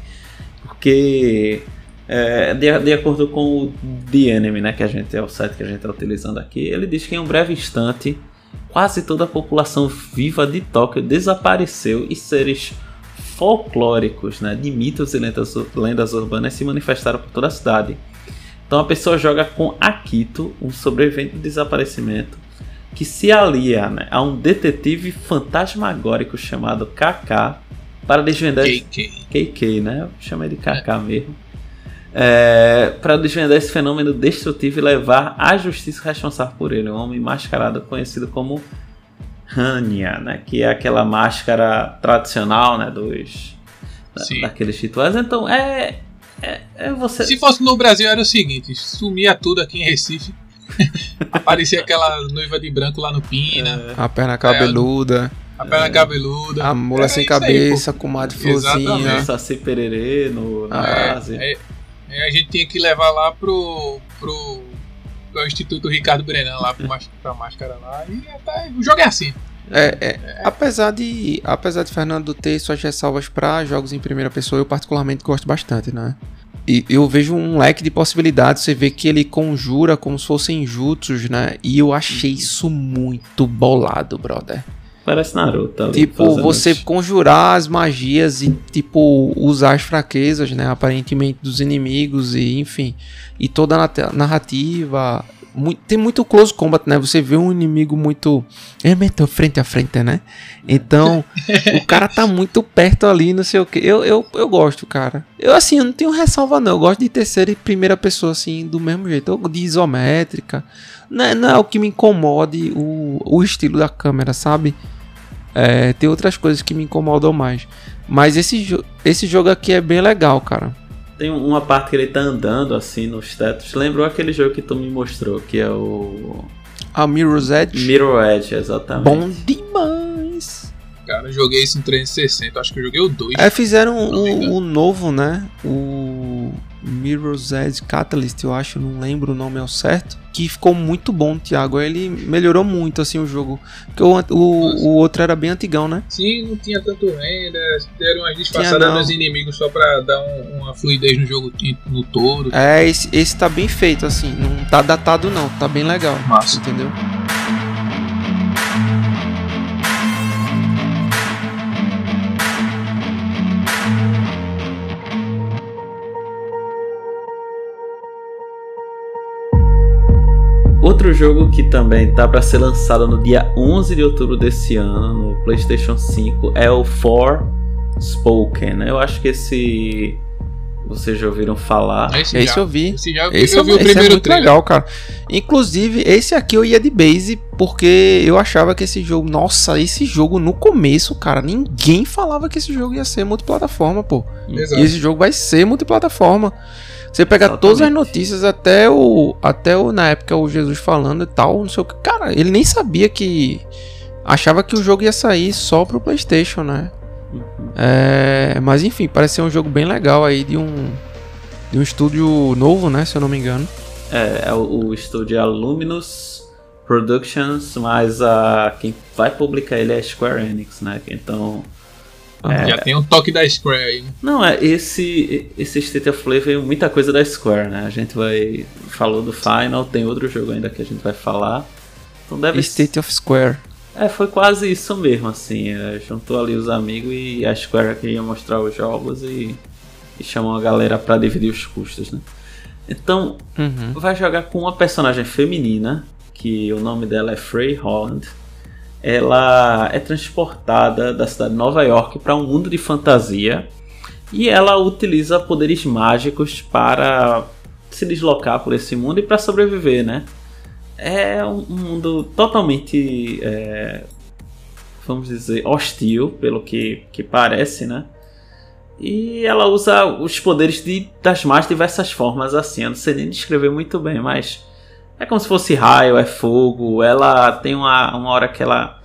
Porque é, de, de, acordo com o The Enemy, né, que a gente é o site que a gente está utilizando aqui, ele diz que em um breve instante quase toda a população viva de Tóquio desapareceu e seres folclóricos, né, de mitos e lendas, lendas urbanas se manifestaram por toda a cidade. Então a pessoa joga com Akito, um sobrevivente de desaparecimento, que se alia né, a um detetive fantasmagórico chamado KK para desvendar. KK. KK, né? Eu chamei de KK é. mesmo. É, para desvendar esse fenômeno destrutivo e levar à justiça responsável por ele. Um homem mascarado conhecido como Hanya, né? Que é aquela máscara tradicional, né? Dos. Sim. daqueles rituais. Então é, é, é você... Se fosse no Brasil era o seguinte: sumia tudo aqui em Recife. <laughs> Aparecia aquela noiva de branco lá no Pina. É. A perna cabeluda. A perna cabeluda. A mula sem cabeça, aí, com uma de florzinha. Saci pererê no, na é, base. É, é, a gente tinha que levar lá pro, pro, pro Instituto Ricardo Brenan, lá pro, pra máscara lá. E até, o jogo é assim. É, é, é, apesar de apesar de Fernando ter suas ressalvas para jogos em primeira pessoa, eu particularmente gosto bastante, né? E eu vejo um leque de possibilidades. Você vê que ele conjura como se fossem jutsus, né? E eu achei isso muito bolado, brother. Parece Naruto. Tipo, você isso. conjurar as magias e, tipo, usar as fraquezas, né? Aparentemente dos inimigos e, enfim. E toda a narrativa muito, tem muito close combat, né? Você vê um inimigo muito. É, frente a frente, né? Então, o cara tá muito perto ali, não sei o que. Eu, eu, eu gosto, cara. Eu, assim, eu não tenho ressalva, não. Eu gosto de terceira e primeira pessoa, assim, do mesmo jeito. Eu, de isométrica. Não é, não é o que me incomode o, o estilo da câmera, sabe? É, tem outras coisas que me incomodam mais. Mas esse, esse jogo aqui é bem legal, cara. Tem uma parte que ele tá andando assim nos tetos. Lembrou aquele jogo que tu me mostrou, que é o. A Mirror's Edge? Mirror Edge, exatamente. Bom demais! Cara, eu joguei isso no 360, acho que eu joguei o 2. É, fizeram o, o novo, né? O Mirror's Edge Catalyst, eu acho, não lembro o nome ao certo, que ficou muito bom, Thiago. Ele melhorou muito assim o jogo, porque o, o, o outro era bem antigão, né? Sim, não tinha tanto renda, deram umas disfarçadas nos inimigos só pra dar um, uma fluidez no jogo no todo. É, esse, esse tá bem feito assim, não tá datado não, tá bem legal. Massa. Entendeu? Outro jogo que também tá para ser lançado no dia 11 de outubro desse ano no PlayStation 5 é o For Spoken. Eu acho que esse vocês já ouviram falar. Esse, esse eu vi. Esse, já, esse eu vi é, o primeiro esse é muito trailer. legal, cara. Inclusive, esse aqui eu ia de base porque eu achava que esse jogo, nossa, esse jogo no começo, cara, ninguém falava que esse jogo ia ser multiplataforma, pô. Exato. E esse jogo vai ser multiplataforma. Você pega Exatamente. todas as notícias até o até o na época o Jesus falando e tal, não sei o que. Cara, ele nem sabia que achava que o jogo ia sair só pro PlayStation, né? Uhum. É, mas enfim, parece ser um jogo bem legal aí de um de um estúdio novo, né, se eu não me engano. É, é o, o estúdio é Luminous Productions, mas a quem vai publicar ele é a Square Enix, né? Então, É. Já tem um toque da Square aí. né? não é esse esse State of Play veio muita coisa da Square, né? A gente vai falou do Final, tem outro jogo ainda que a gente vai falar. Então deve State of Square. É, foi quase isso mesmo, assim. é, juntou ali os amigos e a Square queria mostrar os jogos e, e chamou a galera pra dividir os custos, né? Então, Uhum. vai jogar com uma personagem feminina, que o nome dela é Frey Holland. Ela é transportada da cidade de Nova York para um mundo de fantasia e ela utiliza poderes mágicos para se deslocar por esse mundo e para sobreviver, né? É um mundo totalmente, é, vamos dizer, hostil, pelo que, que parece, né? E ela usa os poderes de, das mais diversas formas, assim. Eu não sei nem descrever muito bem, mas é como se fosse raio, é fogo. Ela tem uma, uma hora que ela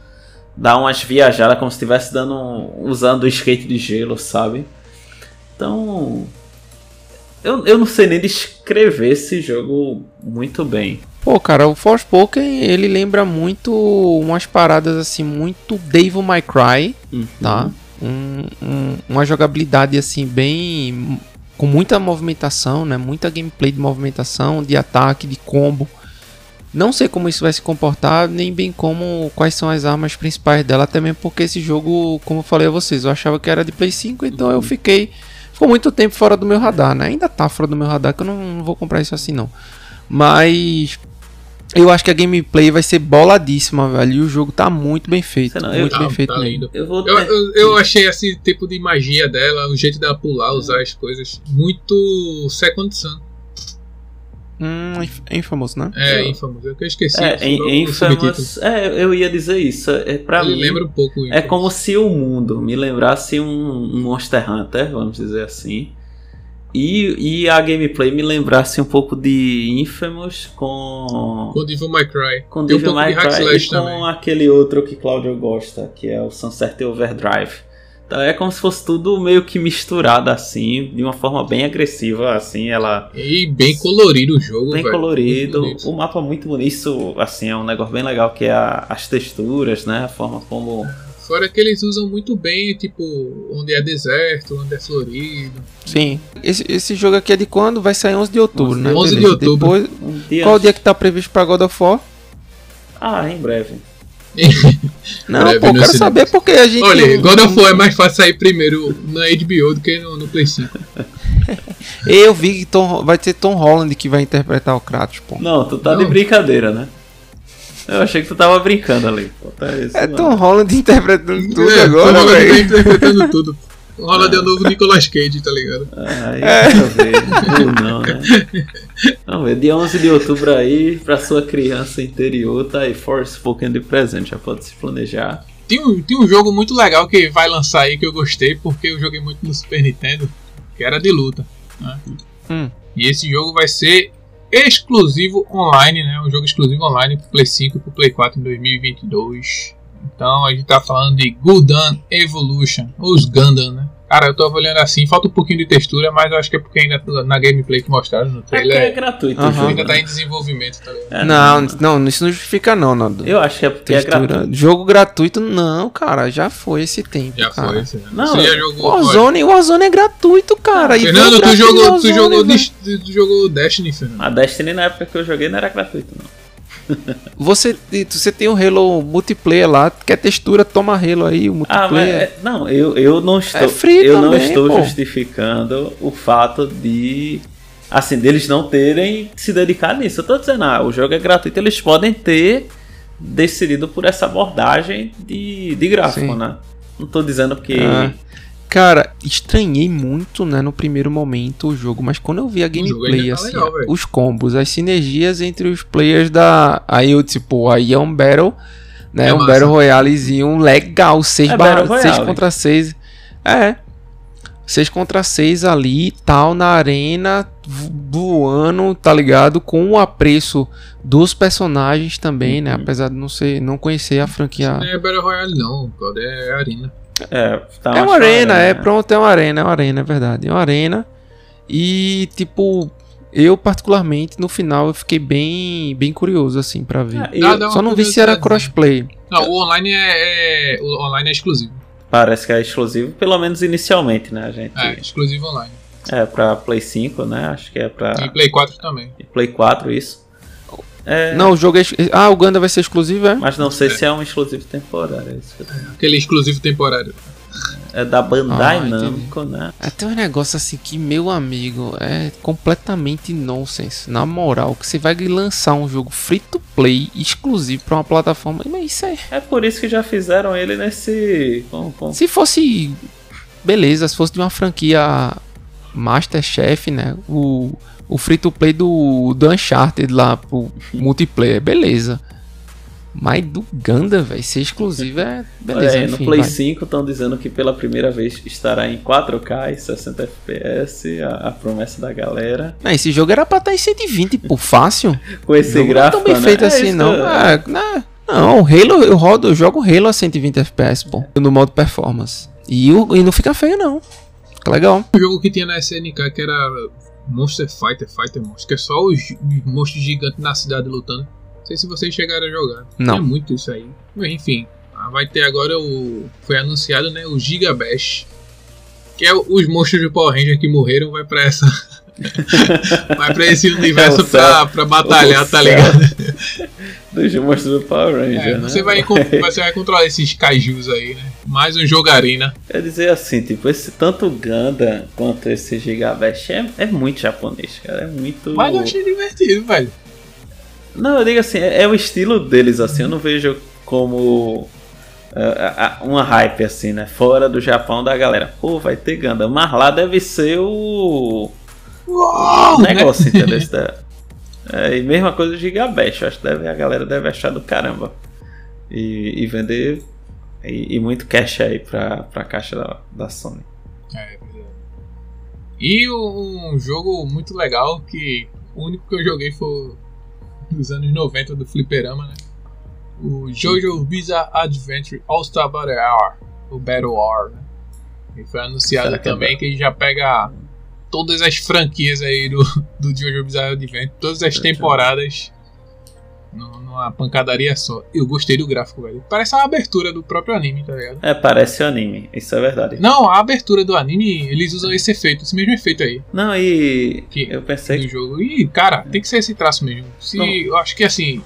dá umas viajadas, como se estivesse dando um- usando o skate de gelo, sabe? Então. Eu, eu não sei nem descrever esse jogo muito bem. Pô, cara, o Forspoken, ele lembra muito umas paradas assim, muito Devil May Cry, Uhum. tá? Um- um- uma jogabilidade assim, bem. com muita movimentação, né? Muita gameplay de movimentação, de ataque, de combo. Não sei como isso vai se comportar, nem bem como quais são as armas principais dela, até mesmo porque esse jogo, como eu falei a vocês, eu achava que era de Play 5, então eu fiquei. Ficou muito tempo fora do meu radar, né? Ainda tá fora do meu radar, que eu não, não vou comprar isso assim não. Mas. Eu acho que a gameplay vai ser boladíssima, velho. E o jogo tá muito bem feito. Não, eu- muito bem Tá- feito tá mesmo. Eu vou Eu, ter- eu, eu achei esse tipo de magia dela, o jeito dela pular, usar as coisas, muito Second Sun. Hum, inf- é infamoso, né? É, Infamous. Eu que esqueci. É. Infamous, é, eu ia dizer isso. É para Ele mim. lembra um pouco É Infamous. como se o mundo me lembrasse um, um Monster Hunter, vamos dizer assim. E, e a gameplay me lembrasse um pouco de Infamous com. Com Devil May Cry. Com um Devil pouco May de Cry e com também. aquele outro que Claudio gosta, que é o Sunset Overdrive. Então é como se fosse tudo meio que misturado assim, de uma forma bem agressiva, assim, ela E bem colorido o jogo, bem velho. colorido, o mapa muito bonito, isso assim é um negócio bem legal que é a- as texturas, né, a forma como Fora que eles usam muito bem, tipo, onde é deserto, onde é florido. Sim. Esse, esse jogo aqui é de quando? Vai sair 11 de outubro, 11 né? 11 de Beleza. outubro. Depois, um dia qual o dia que tá previsto pra God of War? Ah, em breve. Não, Breve pô, no quero cinema. saber porque a gente. Olha, God of War é mais fácil sair primeiro na HBO do que no, no Play 5. <laughs> Eu vi que Tom, vai ser Tom Holland que vai interpretar o Kratos, pô. Não, tu tá Não. de brincadeira, né? Eu achei que tu tava brincando ali. Pô, tá isso, É não. Tom Holland <laughs> interpretando tudo É, agora, Tom Holland tá velho. interpretando tudo. É o novo Nicolas Cage, tá ligado? Aí, É. ver. Ou não, né? Vamos ver, dia 11 de outubro aí, pra sua criança interior, tá aí Forspoken de presente, já pode se planejar. Tem um, tem um jogo muito legal que vai lançar aí que eu gostei, porque eu joguei muito no Super Nintendo, que era de luta. Né? Hum. E esse jogo vai ser exclusivo online, né? Um jogo exclusivo online pro Play 5 e pro Play 4 em 2022. Então a gente tá falando de Gundam Evolution, os Gundam, né? Cara, eu tô olhando assim, falta um pouquinho de textura, mas eu acho que é porque ainda na gameplay que mostraram no É, trailer porque é gratuito jogo. ainda tá em desenvolvimento, tá ligado? É, não, não, isso não justifica não, Nando. Eu acho que é porque é Textura. gratuito. Jogo gratuito, não, cara. Já foi esse tempo. Já cara. foi, você, Não, você já jogou. Warzone, Warzone é gratuito, cara. E Fernando, tu jogou, tu Warzone, jogou, velho. Dis- tu jogou Destiny, Fernando. A Destiny na época que eu joguei não era gratuito, não. <laughs> Você, você tem o Halo multiplayer lá, quer textura, toma Halo aí, o Ah, mas multiplayer. é- não, eu, eu não estou, É free eu não também, estou pô. justificando o fato de assim deles não terem se dedicado nisso. Eu tô dizendo, ah, o jogo é gratuito, eles podem ter decidido por essa abordagem de, de gráfico, Sim. né? Não tô dizendo que Ah. Cara, estranhei muito, né, no primeiro momento o jogo, mas quando eu vi a gameplay, tá assim, legal, os combos, as sinergias entre os players da. Aí eu, tipo, aí é um Battle, né? É um massa. Battle Royalezinho legal, 6 É barra, Royale. contra 6. É. 6 contra 6 ali e tal, na arena, vo- voando, tá ligado? Com o apreço dos personagens também, né? Uhum. Apesar de não ser, não conhecer a franquia. Não é Battle Royale, não, é Arena. É, tá É uma mais arena, pra é pronto, é uma arena, é uma arena, é verdade. É uma arena. E, tipo, eu particularmente, no final, eu fiquei bem, bem curioso, assim, pra ver. É, e dá uma Só não vi se era crossplay. Não, o online é, é- o online é exclusivo. Parece que é exclusivo, pelo menos inicialmente, né, gente? É, exclusivo online. É pra Play 5, né? Acho que é pra E Play 4 também. Play 4 isso. É, Não, o jogo é. Ah, o Ganda vai ser exclusivo, é? mas não sei É. se é um exclusivo temporário. é isso que eu tô- Aquele exclusivo temporário. É da Bandai Ah, Namco, né? É, tem um negócio assim que, meu amigo, é completamente nonsense. Na moral, que você vai lançar um jogo free to play exclusivo pra uma plataforma. Mas isso é. É por isso que já fizeram ele nesse. Com, com... Se fosse. Beleza, se fosse de uma franquia Masterchef, né? O, o free to play do, do Uncharted lá pro multiplayer, beleza. Mas do Ganda, velho, ser exclusivo é. Beleza, É, no enfim, Play vai. 5 estão dizendo que pela primeira vez estará em 4K e 60 FPS, a, a promessa da galera. Não, esse jogo era pra estar em 120, pô, fácil. Com esse jogo gráfico. não é tão bem né? feito É assim, não. que eu- É, né? Não, o Halo, eu rodo, eu jogo Halo a 120 FPS, pô. No modo performance. E, o- e não fica feio, não. Legal. O jogo que tinha na SNK que era Monster Fighter, Fighter Monster, que é só os, os monstros gigantes na cidade lutando. Não sei se vocês chegaram a jogar. Não. É muito isso aí. Mas enfim, ah, vai ter agora o. Foi anunciado, né? O Giga Bash. Que é os monstros do Power Ranger que morreram, vai pra essa. <laughs> vai pra esse universo É pra, pra batalhar, tá ligado? Dos monstros do Power Ranger, É, né? você, vai, encon- você vai controlar esses kaijus aí, né? Mais um jogarina. Quer dizer assim, tipo, esse tanto Ganda quanto esse Gigabash é, é muito japonês, cara. É muito. Mas eu achei divertido, velho. Não, eu digo assim, é, é o estilo deles, assim, eu não vejo como é, uma hype, assim, né? Fora do Japão da galera. Pô, vai ter Ganda. Mas lá deve ser o. Né? negócio, entendeu? Esse da- É, e mesma coisa do Gigabash, acho que deve, a galera deve achar do caramba. E, e vender. E, e muito cash aí pra, pra caixa da, da Sony. É, verdade. E um jogo muito legal que o único que eu joguei foi dos anos 90 do Fliperama, né? O Jojo Bizarre Adventure All-Star Battle Hour, o Battle Hour, né? E foi anunciado Será que é também que ele já pega todas as franquias aí do, do Jojo Bizarre Adventure, todas as Jojo. temporadas nu- numa pancadaria só. Eu gostei do gráfico, velho. Parece a abertura do próprio anime, tá ligado? É, parece o anime, isso é verdade. Não, a abertura do anime, eles usam esse efeito, esse mesmo efeito aí Não, e Que- eu pensei do que jogo. E, cara, tem que ser esse traço mesmo. Se, Não. eu acho que assim,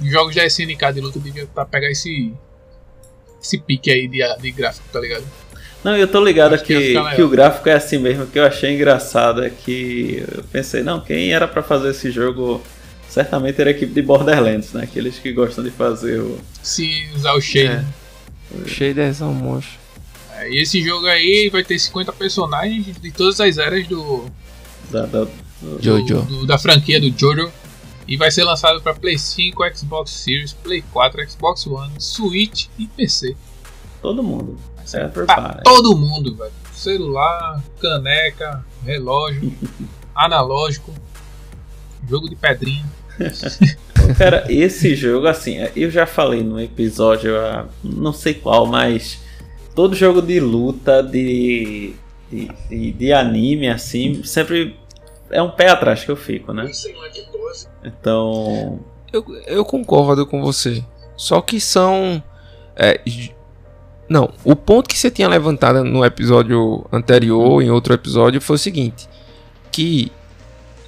os jogos da SNK de luta devia tá, pegar esse. Esse pique aí de, de gráfico, tá ligado? Não, eu tô ligado que que, que o gráfico é assim mesmo, que eu achei engraçado é que eu pensei, não, quem era pra fazer esse jogo certamente era a equipe de Borderlands, né? Aqueles que gostam de fazer o. Se usar o shade. É. né? Cheio dessa monstro. É, E esse jogo aí vai ter 50 personagens de- de todas as eras do, Da, da- do- Jojo. do- da franquia do Jojo. E vai ser lançado para Play 5, Xbox Series, Play 4, Xbox One, Switch e PC. Todo mundo. É pra todo mundo, velho. Celular, caneca, relógio, <laughs> analógico, jogo de pedrinha. <laughs> Cara, esse jogo, assim, eu já falei no episódio, não sei qual, mas todo jogo de luta, de, de, de, de anime, assim, sempre é um pé atrás que eu fico, né? Então. Eu, eu concordo com você. Só que são. É, não, o ponto que você tinha levantado no episódio anterior, em outro episódio, foi o seguinte: que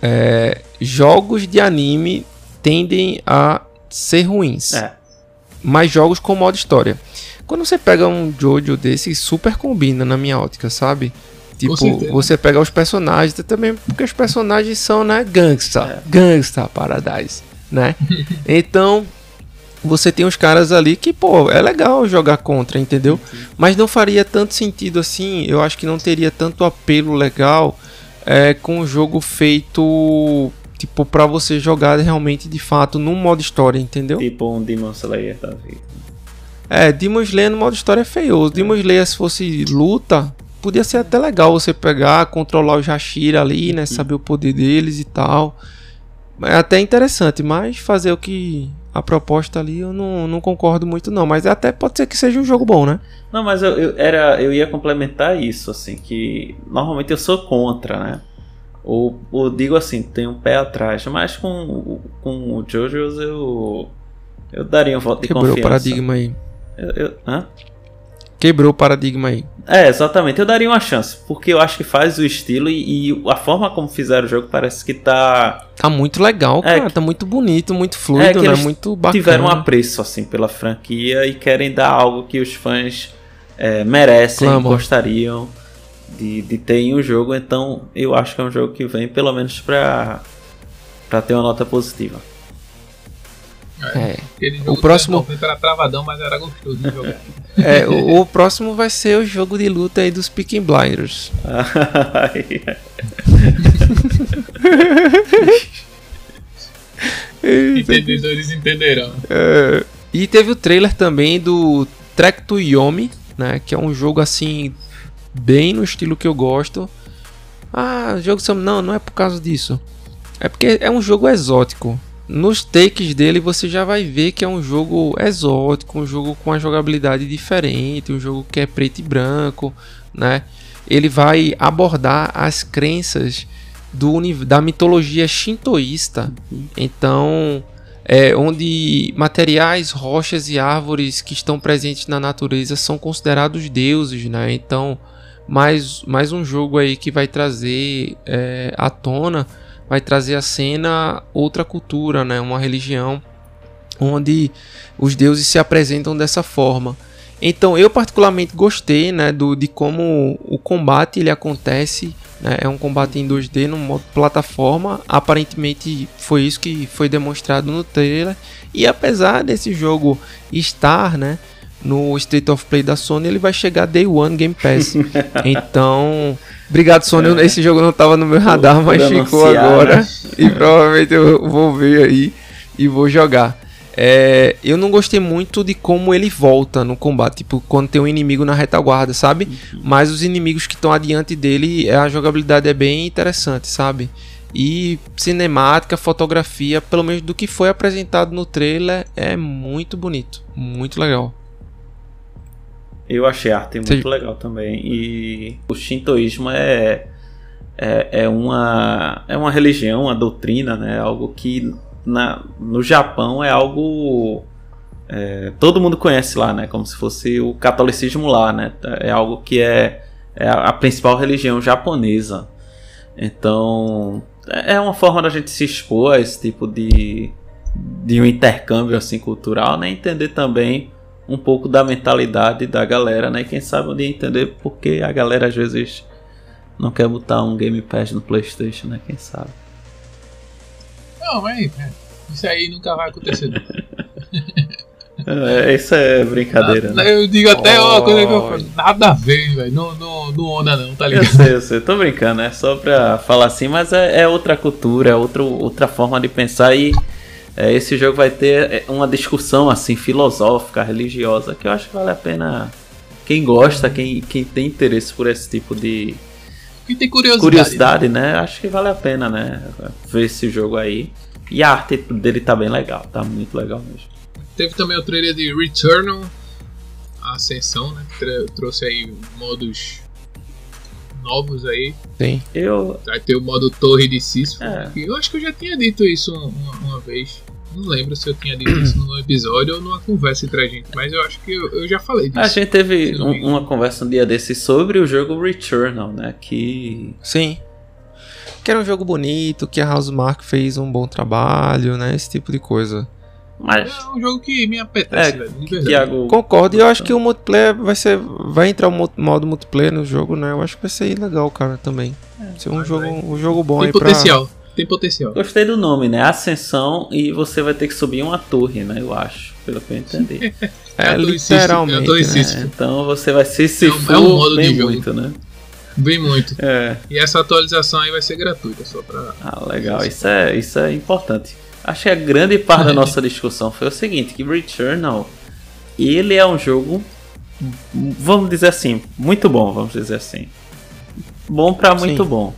é, jogos de anime tendem a ser ruins. É. Mas jogos com modo história. Quando você pega um Jojo desse, super combina na minha ótica, sabe? Tipo, você pega os personagens também, porque os personagens são, né, gangsta, é. gangsta paradise, né? <laughs> então, você tem uns caras ali que, pô, é legal jogar contra, entendeu? Mas não faria tanto sentido assim, eu acho que não teria tanto apelo legal é, com um jogo feito tipo para você jogar realmente de fato num modo história, entendeu? Tipo um Demon Slayer da vida. É, Demon Slayer no modo história é feioso. Demon Slayer se fosse luta, podia ser até legal você pegar, controlar o Jashira ali, né, saber o poder deles e tal. É até interessante, mas fazer o que a proposta ali eu não, não concordo muito não, mas até pode ser que seja um jogo bom, né? Não, mas eu, eu, era, eu ia complementar isso, assim, que normalmente eu sou contra, né? Ou, ou digo assim, tem um pé atrás, mas com, com o JoJo's eu, eu daria um voto de Quebrou confiança. Quebrou o paradigma aí. Eu, eu, hã? Quebrou o paradigma aí. É, exatamente. Eu daria uma chance, porque eu acho que faz o estilo e, e a forma como fizeram o jogo parece que tá. Tá muito legal, é, cara. Tá muito bonito, muito fluido, é, né? Muito bacana. Tiveram um apreço, assim, pela franquia e querem dar algo que os fãs é, merecem, gostariam de, de ter em um jogo. Então, eu acho que é um jogo que vem pelo menos pra, pra ter uma nota positiva. É. o próximo era travadão, mas era gostoso de jogar. <laughs> É, o, o, próximo vai ser o jogo de luta aí dos Picking Blinders. <laughs> Entendedores entenderão. É, e teve o trailer também do Trek to Yomi, né? Que é um jogo assim bem no estilo que eu gosto. Ah, jogo não, não é por causa disso. É porque é um jogo exótico nos takes dele você já vai ver que é um jogo exótico, um jogo com uma jogabilidade diferente, um jogo que é preto e branco, né? Ele vai abordar as crenças do da mitologia shintoísta. Então, é, onde materiais, rochas e árvores que estão presentes na natureza são considerados deuses, né? Então, mais, mais um jogo aí que vai trazer é, à tona vai trazer à cena outra cultura, né? uma religião onde os deuses se apresentam dessa forma. Então eu particularmente gostei né, do, de como o combate ele acontece. Né, é um combate em 2D no modo plataforma. Aparentemente foi isso que foi demonstrado no trailer. E apesar desse jogo estar né, no State of Play da Sony, ele vai chegar Day One Game Pass. <laughs> então Obrigado, Sony. É. Esse jogo não estava no meu radar, Por, mas ficou agora. Né? E provavelmente eu vou ver aí e vou jogar. É, eu não gostei muito de como ele volta no combate, tipo, quando tem um inimigo na retaguarda, sabe? Uhum. Mas os inimigos que estão adiante dele, a jogabilidade é bem interessante, sabe? E cinemática, fotografia, pelo menos do que foi apresentado no trailer, é muito bonito, muito legal. Eu achei a arte muito Sim. legal também. E o shintoísmo é, é, é, uma, é uma religião, uma doutrina, né? Algo que na, no Japão é algo. É, todo mundo conhece lá, né? Como se fosse o catolicismo lá, né? É algo que é, é a principal religião japonesa. Então é uma forma da gente se expor a esse tipo de, de um intercâmbio assim cultural, né? Entender também um pouco da mentalidade da galera, né? Quem sabe um dia entender porque a galera às vezes não quer botar um Game Pass no PlayStation, né? Quem sabe? Não, mas é, isso aí nunca vai acontecer. é, isso é brincadeira. Nada, né? Eu digo até, ó, oh, coisa que eu falo, nada a ver, velho. Não, não, não onda não, tá ligado? Eu sei, eu sei, tô brincando, é só pra falar assim, mas é, é outra cultura, é outro, outra forma de pensar e é, esse jogo vai ter é, uma discussão assim filosófica, religiosa, que eu acho que vale a pena quem gosta, quem, quem tem interesse por esse tipo de quem tem curiosidade, curiosidade né? Acho que vale a pena, né? Ver esse jogo aí. E a arte dele tá bem legal, tá muito legal mesmo. Teve também o trailer de Returnal, a Ascensão, né? Que trouxe aí modos novos aí. Sim. Eu. Vai ter o modo Torre de Sísifo. É. Eu acho que eu já tinha dito isso uma, uma vez. Não lembro se eu tinha dito isso num episódio ou numa conversa entre a gente, mas eu acho que eu, eu já falei disso. A gente teve um- uma conversa um dia desses sobre o jogo Returnal, né? Que. Sim. Que era um jogo bonito, que a Housemark fez um bom trabalho, né? Esse tipo de coisa. Mas. É um jogo que me apetece, É, velho. De. Thiago. Concordo, e eu acho que o multiplayer vai ser. Vai entrar o mo- modo multiplayer no jogo, né? Eu acho que vai ser legal, cara, também. ser um vai, jogo, vai. um jogo bom Tem aí pra. potencial. Tem potencial. Gostei do nome, né? Ascensão e você vai ter que subir uma torre, né? Eu acho, pelo que eu entendi. <laughs> É É, literalmente. é né? Então você vai se se É um- é um modo de bem jogo. muito, né? Bem muito. É. E essa atualização aí vai ser gratuita, só pra. Ah, legal. Isso é, isso é importante. Acho que a grande parte da nossa discussão foi o seguinte, que Returnal, ele é um jogo, vamos dizer assim, muito bom, vamos dizer assim. Bom pra muito Sim. bom.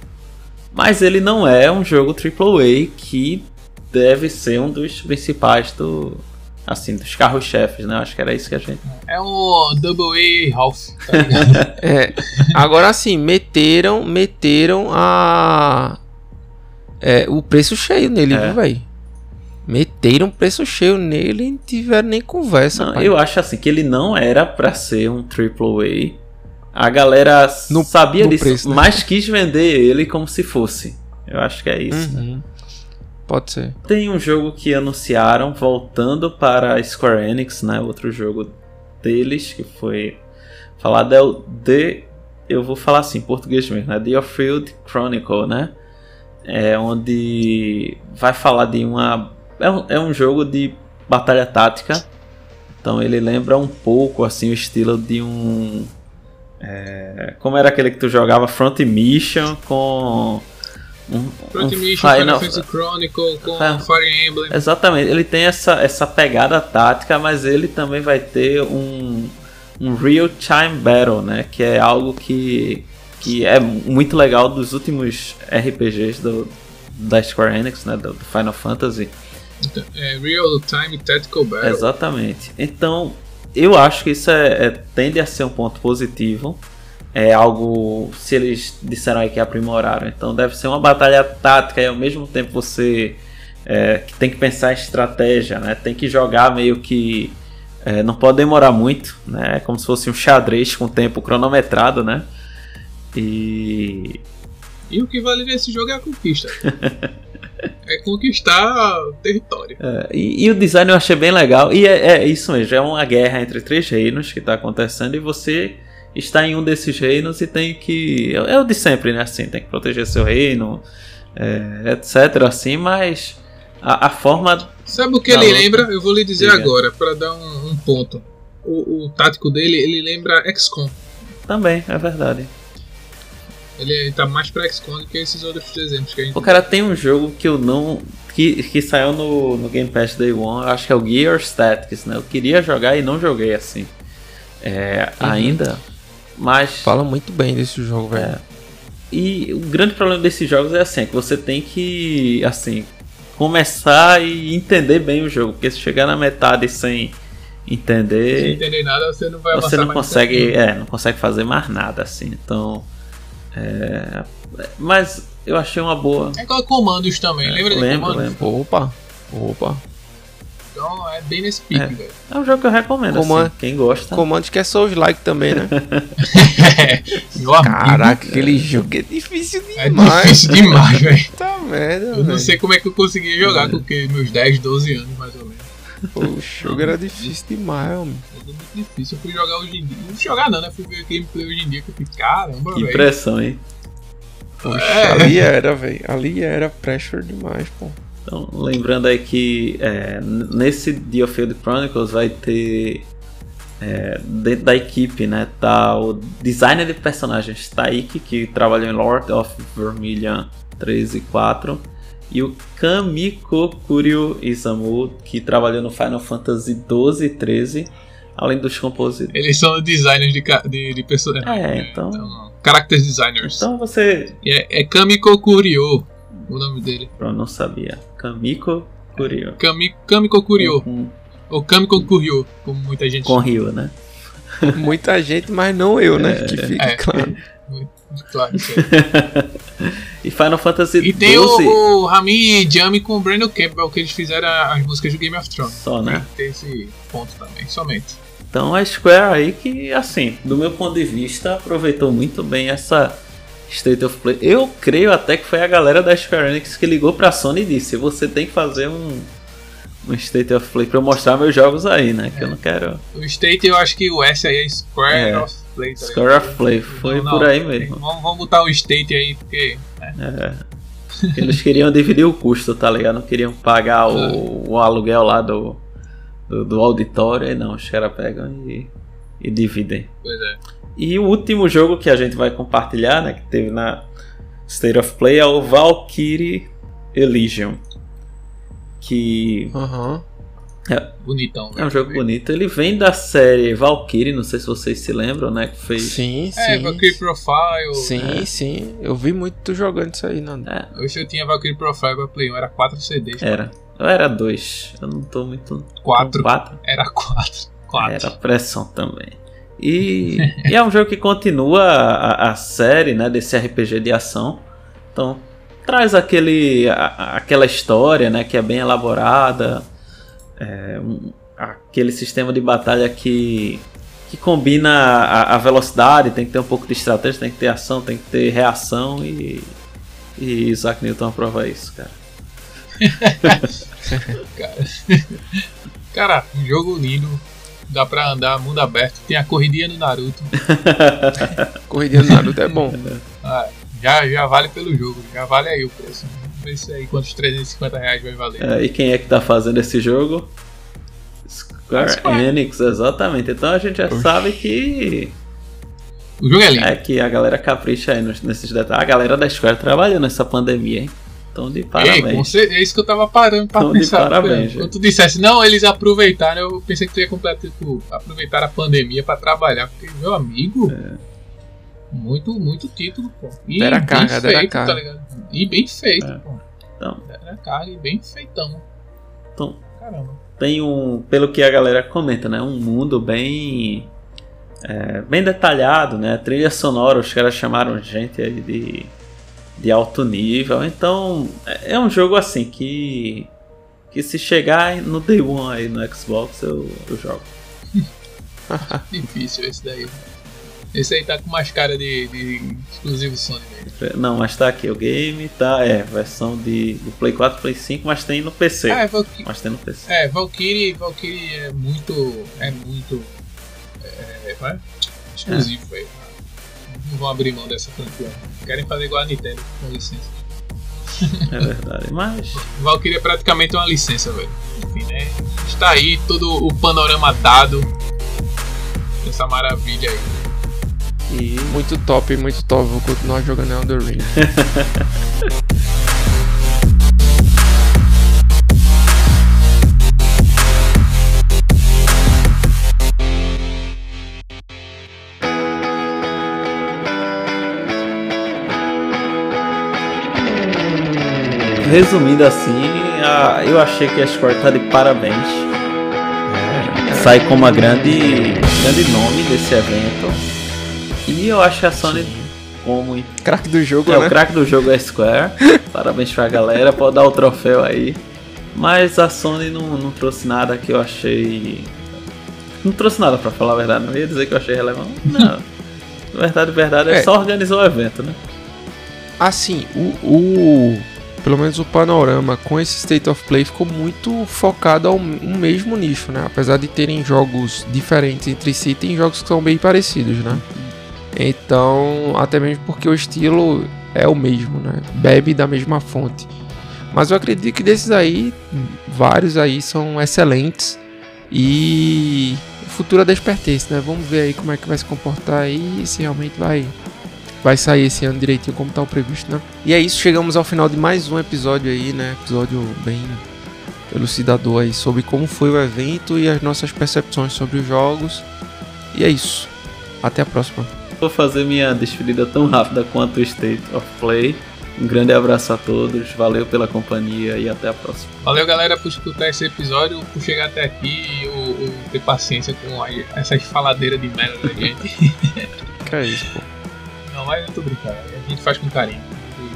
Mas ele não é um jogo AAA que deve ser um dos principais do assim, dos carros-chefes, né? Acho que era isso que a gente É um Double A Half, tá? <laughs> É. Agora sim, meteram, meteram a. É, o preço cheio nele, É. viu, velho? Meteram preço cheio nele e não tiveram nem conversa. Não, eu acho assim que ele não era pra ser um AAA. A galera No- sabia no disso, preço, né? mas quis vender ele como se fosse. Eu acho que é isso. né? Uhum. Pode ser. Tem um jogo que anunciaram voltando para a Square Enix, né? Outro jogo deles que foi falado é o The eu vou falar assim em português mesmo, né? The Field Chronicle, né? É onde vai falar de uma é um, é um jogo de batalha tática. Então ele lembra um pouco assim o estilo de um é, como era aquele que tu jogava Front Mission com um, Front um Mission, Final Final- Fantasy Chronicle com Final- Fire Emblem. Exatamente, ele tem essa, essa pegada tática, mas ele também vai ter um, um real time battle, né? Que é algo que, que é muito legal dos últimos RPGs do, da Square Enix, né? Do, do Final Fantasy. Então, É Real Time Tactical Battle. Exatamente. Então, eu acho que isso é, é- tende a ser um ponto positivo. É algo, se eles disseram aí que aprimoraram, então deve ser uma batalha tática e ao mesmo tempo você é, tem que pensar em estratégia, né? Tem que jogar meio que é, não pode demorar muito, né? É como se fosse um xadrez com tempo cronometrado, né? E E o que vale nesse jogo é a conquista. <laughs> é conquistar território. É, e, e o design eu achei bem legal. E é, é isso mesmo, é uma guerra entre três reinos que está acontecendo e você está em um desses reinos e tem que. É o de sempre, né? Assim, tem que proteger seu reino, é, etc. Assim, mas a, a forma. Sabe o que ele luta. lembra? Eu vou lhe dizer Diga. agora, pra dar um, um ponto. O, o tático dele, ele lembra XCOM. Também, é verdade. Ele tá mais pra XCOM do que esses outros exemplos que a gente O cara tem um jogo que eu não. que, que saiu no, no Game Pass Day One, eu acho que é o Gear Statics, né? Eu queria jogar e não joguei assim. É, ainda. Mas. Fala muito bem desse jogo, velho. É. E o grande problema desses jogos é assim, é que você tem que, assim, começar e entender bem o jogo, porque se chegar na metade sem Sem entender, entender nada, você não vai você avançar não mais consegue, é, não consegue fazer mais nada, assim. Então, é, mas eu achei uma boa. É igual comandos também, lembra de lembro, comandos? lembro. Opa, opa. Então é bem nesse pique, É. velho. É um jogo que eu recomendo, Coman- assim, quem gosta. Comando que é Souls-like também, né? <laughs> Meu amigo, Caraca, aquele jogo é difícil É demais. difícil demais, velho. Tá merda, Eu não velho. sei como é que eu consegui jogar com que meus 10, 12 anos, mais ou menos. Pô, <laughs> o jogo era difícil demais, homem. É muito difícil. Eu fui jogar hoje em dia. Não jogar não, né? Fui ver gameplay hoje em dia que eu fiquei, caramba, Que velho. impressão, hein? Poxa, É. ali <laughs> era, velho. Ali era pressure demais, pô. Então, lembrando aí que é, nesse Diofield Chronicles vai ter é, dentro da equipe, né, tá o designer de personagens Taiki, que trabalhou em Lord of Vermilion 3 e 4, e o Kamiko Kuryu Isamu, que trabalhou no Final Fantasy 12 e 13. além dos compositores. Eles são designers de, de, de pessoas. É, então. então character designers. Então você. É, é Kamiko Kurio o nome dele. Eu não sabia. Kamiko Kurio. Kami, Kamiko Kurio. Uhum. Ou Kamiko Kurio, como muita gente Com Rio, né? muita gente, mas não eu, né? É, que fica é, claro. Claro <laughs> e Final Fantasy E tem 12... o, o Rami Jami com o Brandon Campbell, que eles fizeram as músicas do Game of Thrones. Só, né? Tem esse ponto também, somente. Então a Square aí que, assim, do meu ponto de vista, aproveitou muito bem essa State of Play. Eu creio até que foi a galera da Square Enix que ligou pra Sony e disse: você tem que fazer um, um State of Play pra eu mostrar meus jogos aí, né? Que eu não quero. O State eu acho que o S aí é Square é. of Play. Tá Square of Play, foi não, por aí mesmo. Vamos, vamos botar o State aí, porque. Né? É. Eles queriam dividir o custo, tá ligado? Não queriam pagar o, é. o aluguel lá do, do, do auditório, e não, os caras pegam e, e dividem. Pois é. E o último jogo que a gente vai compartilhar, né, que teve na State of Play, é o Valkyrie Elysium. Que. Uhum. É, Bonitão. É um jogo bonito. Ele vem da série Valkyrie, não sei se vocês se lembram, né? Que fez. Sim, sim. É, Valkyrie Profile. Sim, é. sim. Eu vi muito jogando isso aí, não. É. Hoje eu tinha Valkyrie Profile pra Play 1, era 4 CDs. Era. Eu era 2. Eu não tô muito. 4. 4? Era 4. 4. Era pressão também. E, e, é um jogo que continua a, a, série né, desse RPG de ação. Então traz aquele, a, aquela história né, que é bem elaborada. É, um, aquele sistema de batalha que, que combina a, a, velocidade, tem que ter um pouco de estratégia, tem que ter ação, tem que ter reação e, e Isaac Newton aprova isso, cara. cara. <laughs> cara, um jogo lindo, Dá pra andar mundo aberto. Tem a corridinha do Naruto. <laughs> <laughs> corridinha do Naruto é bom. Ah, já, já vale pelo jogo. Já vale aí o preço. Vamos ver se aí quantos 350 reais vai valer. É, e quem é que tá fazendo esse jogo? Square, Square. Enix, exatamente. Então a gente já Oxi. sabe que. O jogo é lindo. É que a galera capricha aí nesses detalhes. A galera da Square trabalhou nessa pandemia, hein? Então, de parabéns. Ei, é isso que eu tava parando pra então, pensar. De parabéns. Quando tu dissesse, não, eles aproveitaram, eu pensei que tu ia completar, tipo, aproveitar a pandemia pra trabalhar. Porque, meu amigo, é. Muito, muito título, pô. E era bem carga, feito, tá ligado? E bem feito, é. pô. Então. Era carga e bem feitão. Então, Caramba. Tem um, pelo que a galera comenta, né? Um mundo bem. É, bem detalhado, né? Trilha sonora, os caras chamaram gente aí de de alto nível. Então é um jogo assim que que se chegar no Day One aí no Xbox eu, eu jogo. <laughs> Difícil esse daí. Esse aí tá com mais cara de, de exclusivo Sony mesmo. Não, mas tá aqui o game, tá, é, versão de, de Play 4, Play 5, mas tem no PC. Ah, é, Valkyrie, mas tem no PC. É, Valkyrie, Valkyrie é muito. É muito. É, é, exclusivo, é não vão abrir mão dessa franquia. Querem fazer igual a Nintendo, com licença. É verdade, mas. <laughs> Valkyrie é praticamente uma licença, velho. Enfim, né? Está aí todo o panorama dado. Essa maravilha aí. E muito top, muito top. Vou continuar jogando Elder Ring. resumindo assim, a, eu achei que a Square tá de parabéns. É, sai como a grande, grande nome desse evento. E eu acho que a Sony como craque do jogo, é né? o craque do jogo é Square. <laughs> Parabéns pra galera, pode dar o troféu aí. Mas a Sony não, não trouxe nada que eu achei. Não trouxe nada pra falar a verdade, não ia dizer que eu achei relevante. Não. <laughs> verdade, verdade, é, é só organizar o evento, né? Assim, o, o pelo menos o panorama com esse State of Play ficou muito focado ao um mesmo nicho, né? Apesar de terem jogos diferentes entre si, tem jogos que são bem parecidos, né? Então, até mesmo porque o estilo é o mesmo, né? Bebe da mesma fonte. Mas eu acredito que desses aí, vários aí são excelentes e futura despertece, né? Vamos ver aí como é que vai se comportar aí, se realmente vai vai sair esse ano direitinho como tá o previsto, né? E é isso, chegamos ao final de mais um episódio aí, né? Episódio bem elucidador aí sobre como foi o evento e as nossas percepções sobre os jogos. E é isso. Até a próxima. Vou fazer minha despedida tão rápida quanto o State of Play. Um grande abraço a todos, valeu pela companhia e até a próxima. Valeu, galera, por escutar esse episódio, por chegar até aqui e o, o ter paciência com a, essas faladeiras de merda da gente. <laughs> que é isso, pô. Não, mas eu tô brincando. A gente faz com carinho.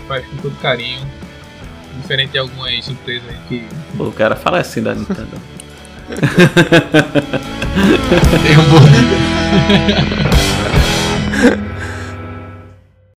faz com todo carinho. Diferente de algumas empresas aí que. Pô, o cara fala assim da Nintendo. <laughs> Tem um bom. <laughs>